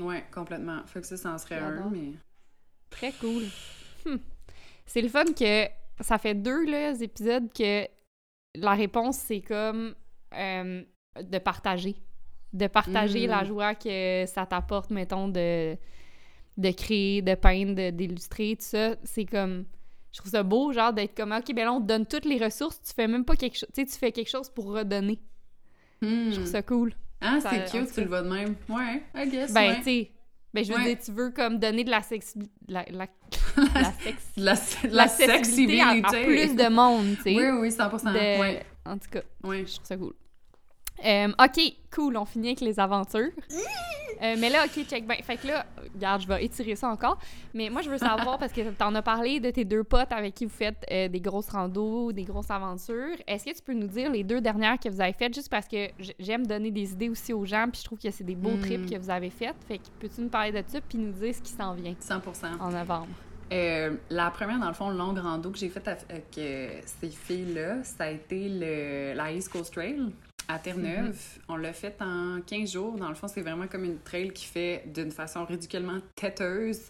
Ouais, complètement. Fait que ça, ça en serait un, mais. Très cool. Hmm. C'est le fun que ça fait deux là, épisodes que la réponse, c'est comme euh, de partager. De partager Mm. la joie que ça t'apporte, mettons, de, de créer, de peindre, d'illustrer, tout ça. C'est comme... Je trouve ça beau, genre, d'être comme, OK, ben là, on te donne toutes les ressources, tu fais même pas quelque chose... Tu sais, tu fais quelque chose pour redonner. Hmm. Je trouve ça cool. Ah, c'est cute, tu le vois de même. Ouais, I guess. Ben, ouais. tu sais... Ben, je veux Ouais. dire, tu veux comme donner de la sex... La, la, <laughs> la sex... La, la l'accessibilité à, à sexibilité. plus de monde, tu sais. Oui, oui, 100%. de- Ouais, En tout cas, ouais. je trouve ça cool. Euh, ok, cool, on finit avec les aventures. <laughs> Euh, mais là, ok, check bien. Fait que là, regarde, je vais étirer ça encore. Mais moi, je veux savoir, parce que t'en as parlé de tes deux potes avec qui vous faites euh, des grosses randos, des grosses aventures. Est-ce que tu peux nous dire les deux dernières que vous avez faites, juste parce que j'aime donner des idées aussi aux gens, puis je trouve que c'est des beaux Mm. trips que vous avez faites. Fait que peux-tu nous parler de ça, puis nous dire ce qui s'en vient? 100%. en novembre? Euh, la première, dans le fond, longue rando que j'ai faite avec ces filles-là, ça a été le, la East Coast Trail à Terre-Neuve. Mm-hmm. On l'a faite en 15 jours. Dans le fond, c'est vraiment comme une trail qui fait d'une façon ridiculement têteuse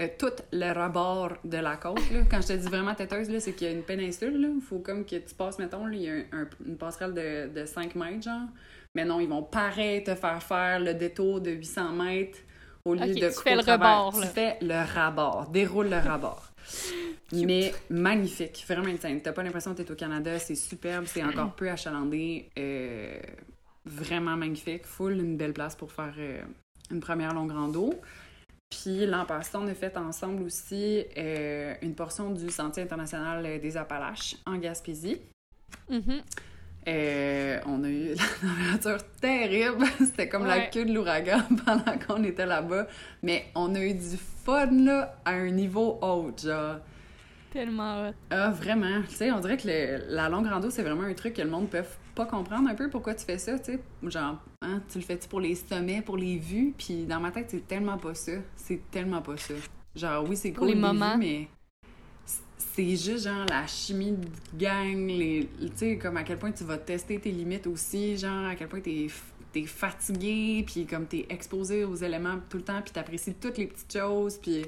euh, tout le rebord de la côte. Là. Quand je te dis vraiment têteuse, c'est qu'il y a une péninsule. Il faut comme que tu passes, mettons, il y a un- un- une passerelle de, de 5 mètres, genre. Mais non, ils vont pareil te faire faire le détour de 800 mètres au lieu de tu fais le rebord. Tu fais le rabord, déroule le rabord. Mais magnifique, vraiment insane. T'as pas l'impression que t'es au Canada, c'est superbe, c'est encore peu achalandé, euh, vraiment magnifique, full une belle place pour faire euh, une première longue rando. Puis l'an passé, on a fait ensemble aussi euh, une portion du Sentier international des Appalaches en Gaspésie. Euh, on a eu <laughs> une aventure terrible. <laughs> C'était comme la queue de l'ouragan <laughs> pendant qu'on était là-bas. Mais on a eu du fun, là, à un niveau haut, genre. Tellement hot. Ah, vraiment. Tu sais, on dirait que le- la longue rando, c'est vraiment un truc que le monde peut pas comprendre un peu pourquoi tu fais ça, tu sais. Genre, hein, tu le fais-tu pour les sommets, pour les vues? Puis dans ma tête, c'est tellement pas ça. C'est tellement pas ça. Genre, oui, c'est cool, les moments. vues, mais c'est juste genre la chimie de gang, les, tu sais, comme à quel point tu vas tester tes limites aussi, genre à quel point t'es t'es fatigué, puis comme t'es exposé aux éléments tout le temps, puis t'apprécies toutes les petites choses, puis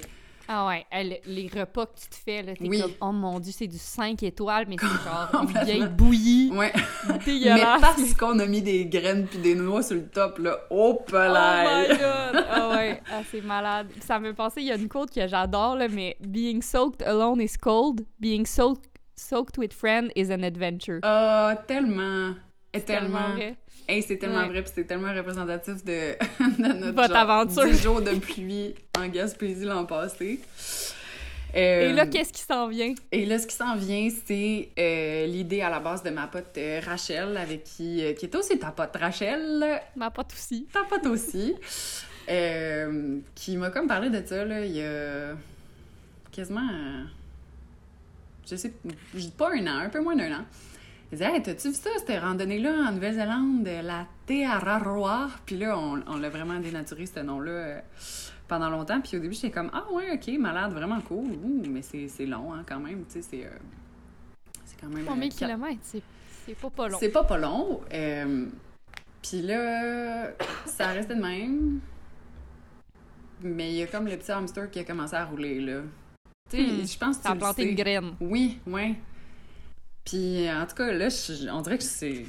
Ah ouais, elle- les repas que tu te fais, là, t'es Oui. comme, oh mon dieu, c'est du 5 étoiles, mais c'est genre <laughs> une vieille bouillie ouais. Mais dégueulasse. parce qu'on a mis des graines puis des noix sur le top, là, oh Oh my god! <laughs> Ah ouais, ah, c'est malade. Ça me fait penser, il y a une quote que j'adore, là, mais Being soaked alone is cold, being soaked, soaked with friend is an adventure. Ah, tellement! C'est Tellement! vrai. Hey, c'est tellement Ouais. vrai, puis c'est tellement représentatif de, <laughs> de notre Votre genre, aventure. 10 jours de pluie en Gaspésie l'an passé. Et là, Euh, qu'est-ce qui s'en vient? et là, ce qui s'en vient, c'est euh, l'idée à la base de ma pote euh, Rachel, avec qui, qui est aussi ta pote Rachel, Ma pote aussi. ta pote aussi, qui m'a comme parlé de ça, là, il y a quasiment, je sais, je dis pas un an, un peu moins d'un an. Elle disait, hey, t'as-tu vu ça, cette randonnée-là en Nouvelle-Zélande, euh, la Te Araroa? Puis là, on, on l'a vraiment dénaturé, ce nom-là, euh, pendant longtemps. Puis au début, j'étais comme, ah ouais, ok, malade, vraiment cool. Ouh, mais c'est long, hein, quand même, tu sais, c'est... euh, c'est quand même... Combien euh, de kilomètres? C'est, pas pas long. c'est pas pas long. euh, Puis là, ça restait de même. Mais il y a comme le petit hamster qui a commencé à rouler, là. Tu sais, Hmm. je pense que Ça a planté une graine. Oui, oui. Puis en tout cas, là, je- on dirait que c'est...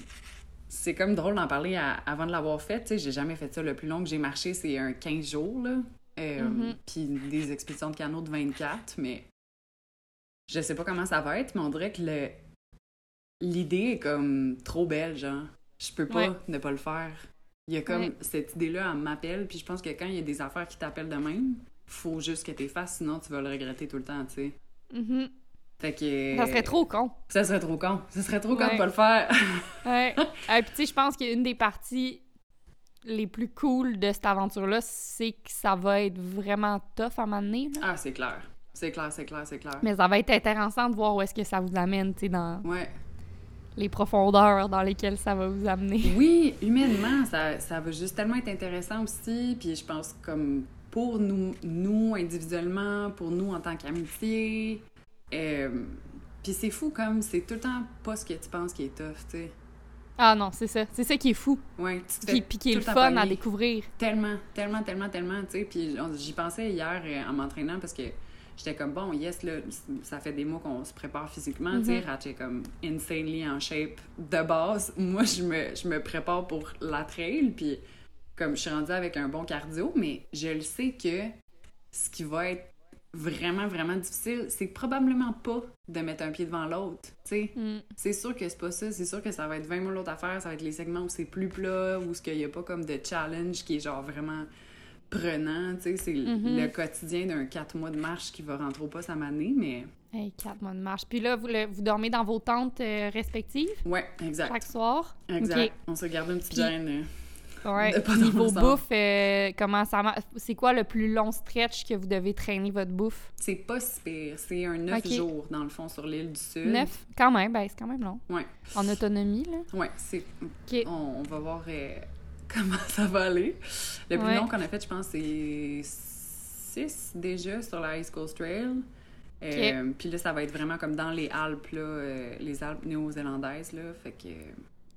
C'est comme drôle d'en parler à- avant de l'avoir fait. Tu sais, j'ai jamais fait ça. Le plus long que j'ai marché, c'est un 15 jours, là. Euh, Mhm. Puis des expéditions de canot de 24, mais je sais pas comment ça va être, mais on dirait que le l'idée est comme trop belle, genre. Je peux pas Ouais. ne pas le faire. Il y a comme Ouais. cette idée-là, elle m'appelle, puis je pense que quand il y a des affaires qui t'appellent de même, faut juste que t'es fasses, sinon tu vas le regretter tout le temps, tu sais. Mhm. Fait que... Ça serait trop con. Ça serait trop con. Ça serait trop con Ouais. de pas le faire. <laughs> Ouais. Et puis, tu sais, je pense qu'une des parties les plus cool de cette aventure-là, c'est que ça va être vraiment tough à m'amener. ah, c'est clair. C'est clair, c'est clair, c'est clair. Mais ça va être intéressant de voir où est-ce que ça vous amène, tu sais, dans Ouais. les profondeurs dans lesquelles ça va vous amener. <laughs> Oui, humainement, ça, ça va juste tellement être intéressant aussi. Puis je pense comme pour nous, nous individuellement, pour nous en tant qu'amitié. Euh, puis c'est fou comme c'est tout le temps pas ce que tu penses qui est tough, tu sais. Ah non, c'est ça. C'est ça qui est fou. Ouais, tu te Puis, fais puis qui est le fun à découvrir. Tellement, tellement, tellement, tellement, tu sais. Puis j'y pensais hier euh, en m'entraînant parce que j'étais comme, bon, yes, là, ça fait des mois qu'on se prépare physiquement, tu sais. Mhm. Ratch est comme insanely en shape de base. <laughs> Moi, je me, je me prépare pour la trail, puis comme je suis rendue avec un bon cardio, mais je le sais que ce qui va être vraiment, vraiment difficile, c'est probablement pas de mettre un pied devant l'autre, tu sais. Mm. C'est sûr que c'est pas ça. C'est sûr que ça va être 20 000 autres affaires. Ça va être les segments où c'est plus plat, où il n'y a pas comme de challenge qui est genre vraiment prenant. Tu sais, c'est Mhm. le quotidien d'un 4 mois de marche qui va rentrer au pas sa manée, mais Hey, quatre mois de marche. Puis là, vous, le- vous dormez dans vos tentes euh, respectives? Ouais, exact. chaque soir? Exact. On se garde une petite Puis- gêne. euh. Ouais. Niveau bouffe, euh, comment ça marche? C'est quoi le plus long stretch que vous devez traîner votre bouffe? C'est pas si pire. C'est un 9 Ok. jours, dans le fond, sur l'île du Sud. Neuf? Quand même, ben c'est quand même long. Ouais. En autonomie, là? Ouais, c'est. OK. On, on va voir euh, <laughs> comment ça va aller. Le plus Ouais. long qu'on a fait, je pense, c'est 6 déjà sur la East Coast Trail. Euh, Puis là, ça va être vraiment comme dans les Alpes, là, les Alpes néo-zélandaises, là. Fait que.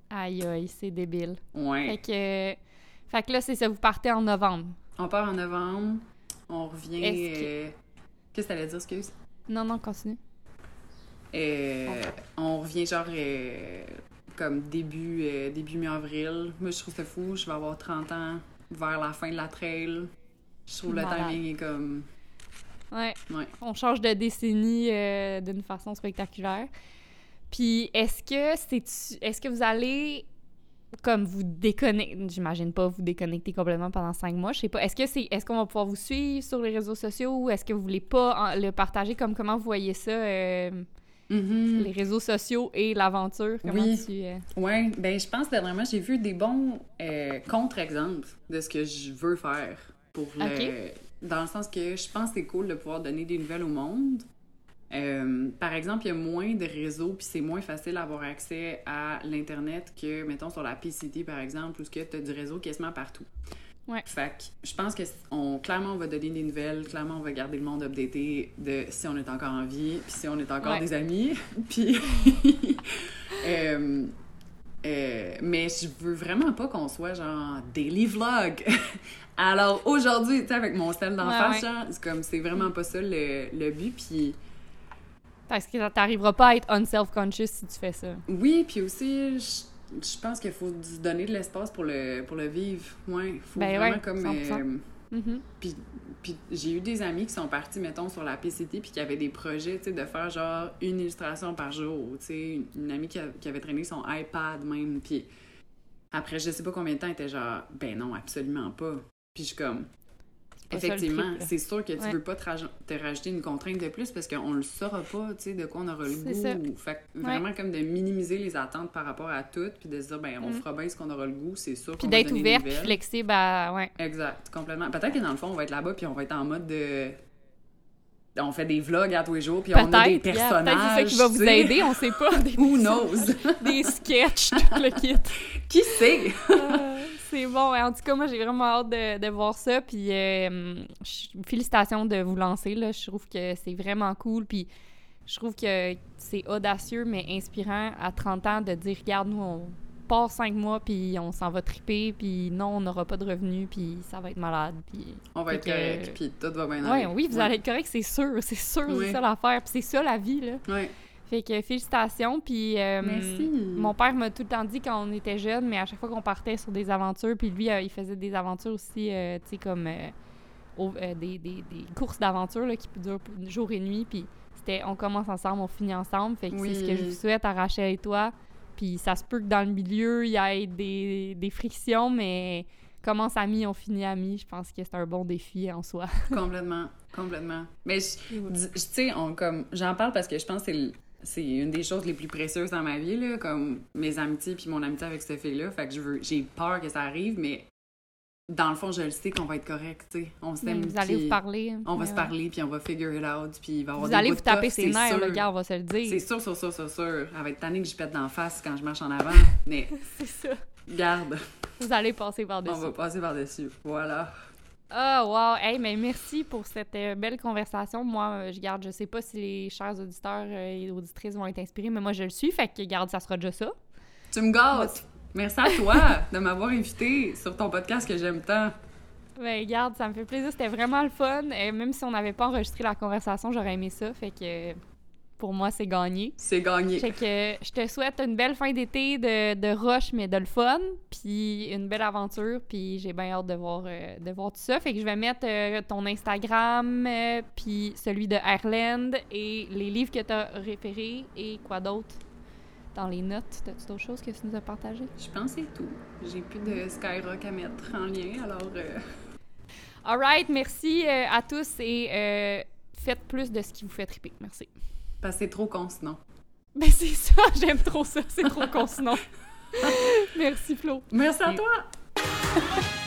Aïe, aïe, c'est débile. Ouais. Fait que, fait que là, c'est ça, vous partez en novembre. On part en novembre. On revient. Que- euh, Qu'est-ce que t'allais dire, excuse? Non, non, continue. Euh, on revient genre euh, comme début, début mi-avril. Moi, je trouve ça fou. Je vais avoir 30 ans vers la fin de la trail. Je trouve le timing est comme. Ouais. Ouais. On change de décennie d'une façon spectaculaire. Puis est-ce que c'est est-ce que vous allez comme vous déconnecter, j'imagine pas vous déconnecter complètement pendant cinq mois, je sais pas. Est-ce que c'est est-ce qu'on va pouvoir vous suivre sur les réseaux sociaux ou est-ce que vous voulez pas en- le partager comme comment vous voyez ça euh, Mhm. les réseaux sociaux et l'aventure? Comment Oui. tu euh, Ouais, ben je pense que dernièrement, j'ai vu des bons euh, contre-exemples de ce que je veux faire pour le... Ok. Dans le sens que je pense que c'est cool de pouvoir donner des nouvelles au monde. Euh, par exemple, il y a moins de réseaux, puis c'est moins facile d'avoir accès à l'Internet que, mettons, sur la PCT, par exemple, où tu as du réseau quasiment partout. Ouais. Fait que je pense que on, clairement, on va donner des nouvelles, clairement, on va garder le monde updaté de si on est encore en vie, puis si on est encore Ouais. des amis. <laughs> Puis. <laughs> euh, euh, mais je veux vraiment pas qu'on soit genre daily vlog. <laughs> Alors aujourd'hui, tu sais, avec mon style d'en face, ouais. genre, c'est comme c'est vraiment pas ça le, le but. Puis parce que t'arriveras pas à être unself-conscious si tu fais ça. oui, puis aussi, je, je pense qu'il faut se donner de l'espace pour le, pour le vivre. Ouais, faut Ben vraiment ouais, comme. 100%. euh, Mhm. Puis, puis j'ai eu des amis qui sont partis, mettons, sur la PCT, puis qui avaient des projets, tu sais, de faire genre une illustration par jour. Tu sais, une, une amie qui, a- qui avait traîné son iPad même, puis après je sais pas combien de temps, elle était genre, ben non, absolument pas. Puis je suis comme, Effectivement, c'est sûr que tu Ouais. veux pas te, raj- te rajouter une contrainte de plus parce qu'on le saura pas, tu sais, de quoi on aura le goût. Fait que vraiment comme de minimiser les attentes par rapport à tout, puis de se dire, ben, on Mm. fera bien ce qu'on aura le goût, c'est sûr. Puis d'être ouverte, puis flexible à... Ouais. Exact, complètement. Peut-être que dans le fond, on va être là-bas, puis on va être en mode de. On fait des vlogs à tous les jours, puis on a des Peut-être, yeah, personnages. peut-être c'est ça qui va vous sais. aider, on sait pas. Des, <laughs> Who knows? <laughs> des sketchs, tout le kit. Qui sait? Euh, c'est bon. En tout cas, moi, j'ai vraiment hâte de, de voir ça. Puis, euh, félicitations de vous lancer. Là. Je trouve que c'est vraiment cool. Puis, je trouve que c'est audacieux, mais inspirant à 30 ans de dire regarde, nous, on part 5 mois, puis on s'en va triper, puis non, on n'aura pas de revenus, puis ça va être malade. Puis, On va Fait être que- correct, puis tout va bien ouais, aller. oui, vous Ouais. allez être correct, c'est sûr. C'est sûr, Oui. c'est ça l'affaire. Puis, c'est ça la vie. Là. Ouais. Fait que félicitations. Puis, euh, Merci. mon père m'a tout le temps dit quand on était jeune, mais à chaque fois qu'on partait sur des aventures, puis lui, euh, il faisait des aventures aussi, euh, tu sais, comme au- des, des- des courses d'aventure là, qui durent jour et nuit, puis c'était on commence ensemble, on finit ensemble. Fait que c'est ce que je vous souhaite à Rachel et toi. Puis ça se peut que dans le milieu, il y ait des, des frictions, mais commence amis, on finit amis. Je pense que c'est un bon défi en soi. Complètement, complètement. Mais tu sais, on comme j'en parle parce que je pense que c'est le- c'est une des choses les plus précieuses dans ma vie là, comme mes amitiés puis mon amitié avec cette fille là. Fait que je veux, j'ai peur que ça arrive, mais dans le fond, je le sais qu'on va être correct, tu sais. On s'aime. vous allez vous parler. On va Ouais, se parler puis on va figure it out puis il va y avoir Vous des allez vous taper ses c'est nerfs, le gars, on va se le C'est dire. sûr, sûr, sûr, sûr, sûr. Elle va être tannée que je pète d'en face quand je marche en avant, <laughs> mais C'est ça. garde, Vous allez passer on par-dessus. va passer par-dessus. Voilà. Ah, wow! Hey, mais merci pour cette euh, belle conversation. Moi, euh, je garde, je sais pas si les chers auditeurs euh, et auditrices vont être inspirés, mais moi, je le suis. Fait que, garde, ça sera déjà ça. Tu me gâtes. Merci à toi <laughs> de m'avoir invité sur ton podcast que j'aime tant. Ben, garde, ça me fait plaisir. C'était vraiment le fun. Et même si on n'avait pas enregistré la conversation, j'aurais aimé ça. Fait que, pour moi, c'est gagné. C'est gagné. Fait que je te souhaite une belle fin d'été de, de rush, mais de le fun, puis une belle aventure, puis j'ai bien hâte de voir, euh, de voir tout ça. Fait que je vais mettre euh, ton Instagram, euh, puis celui de Ireland, et les livres que tu as référés, et quoi d'autre dans les notes. T'as-tu d'autres choses que tu nous as partagées? Je pense que c'est tout. J'ai plus de Skyrock à mettre en lien, alors... Alright, merci à tous, et faites plus de ce qui vous fait triper. Merci. Parce que c'est trop con sinon. Ben c'est ça, <laughs> j'aime trop ça, c'est trop con sinon. <laughs> merci Flo. Merci à toi!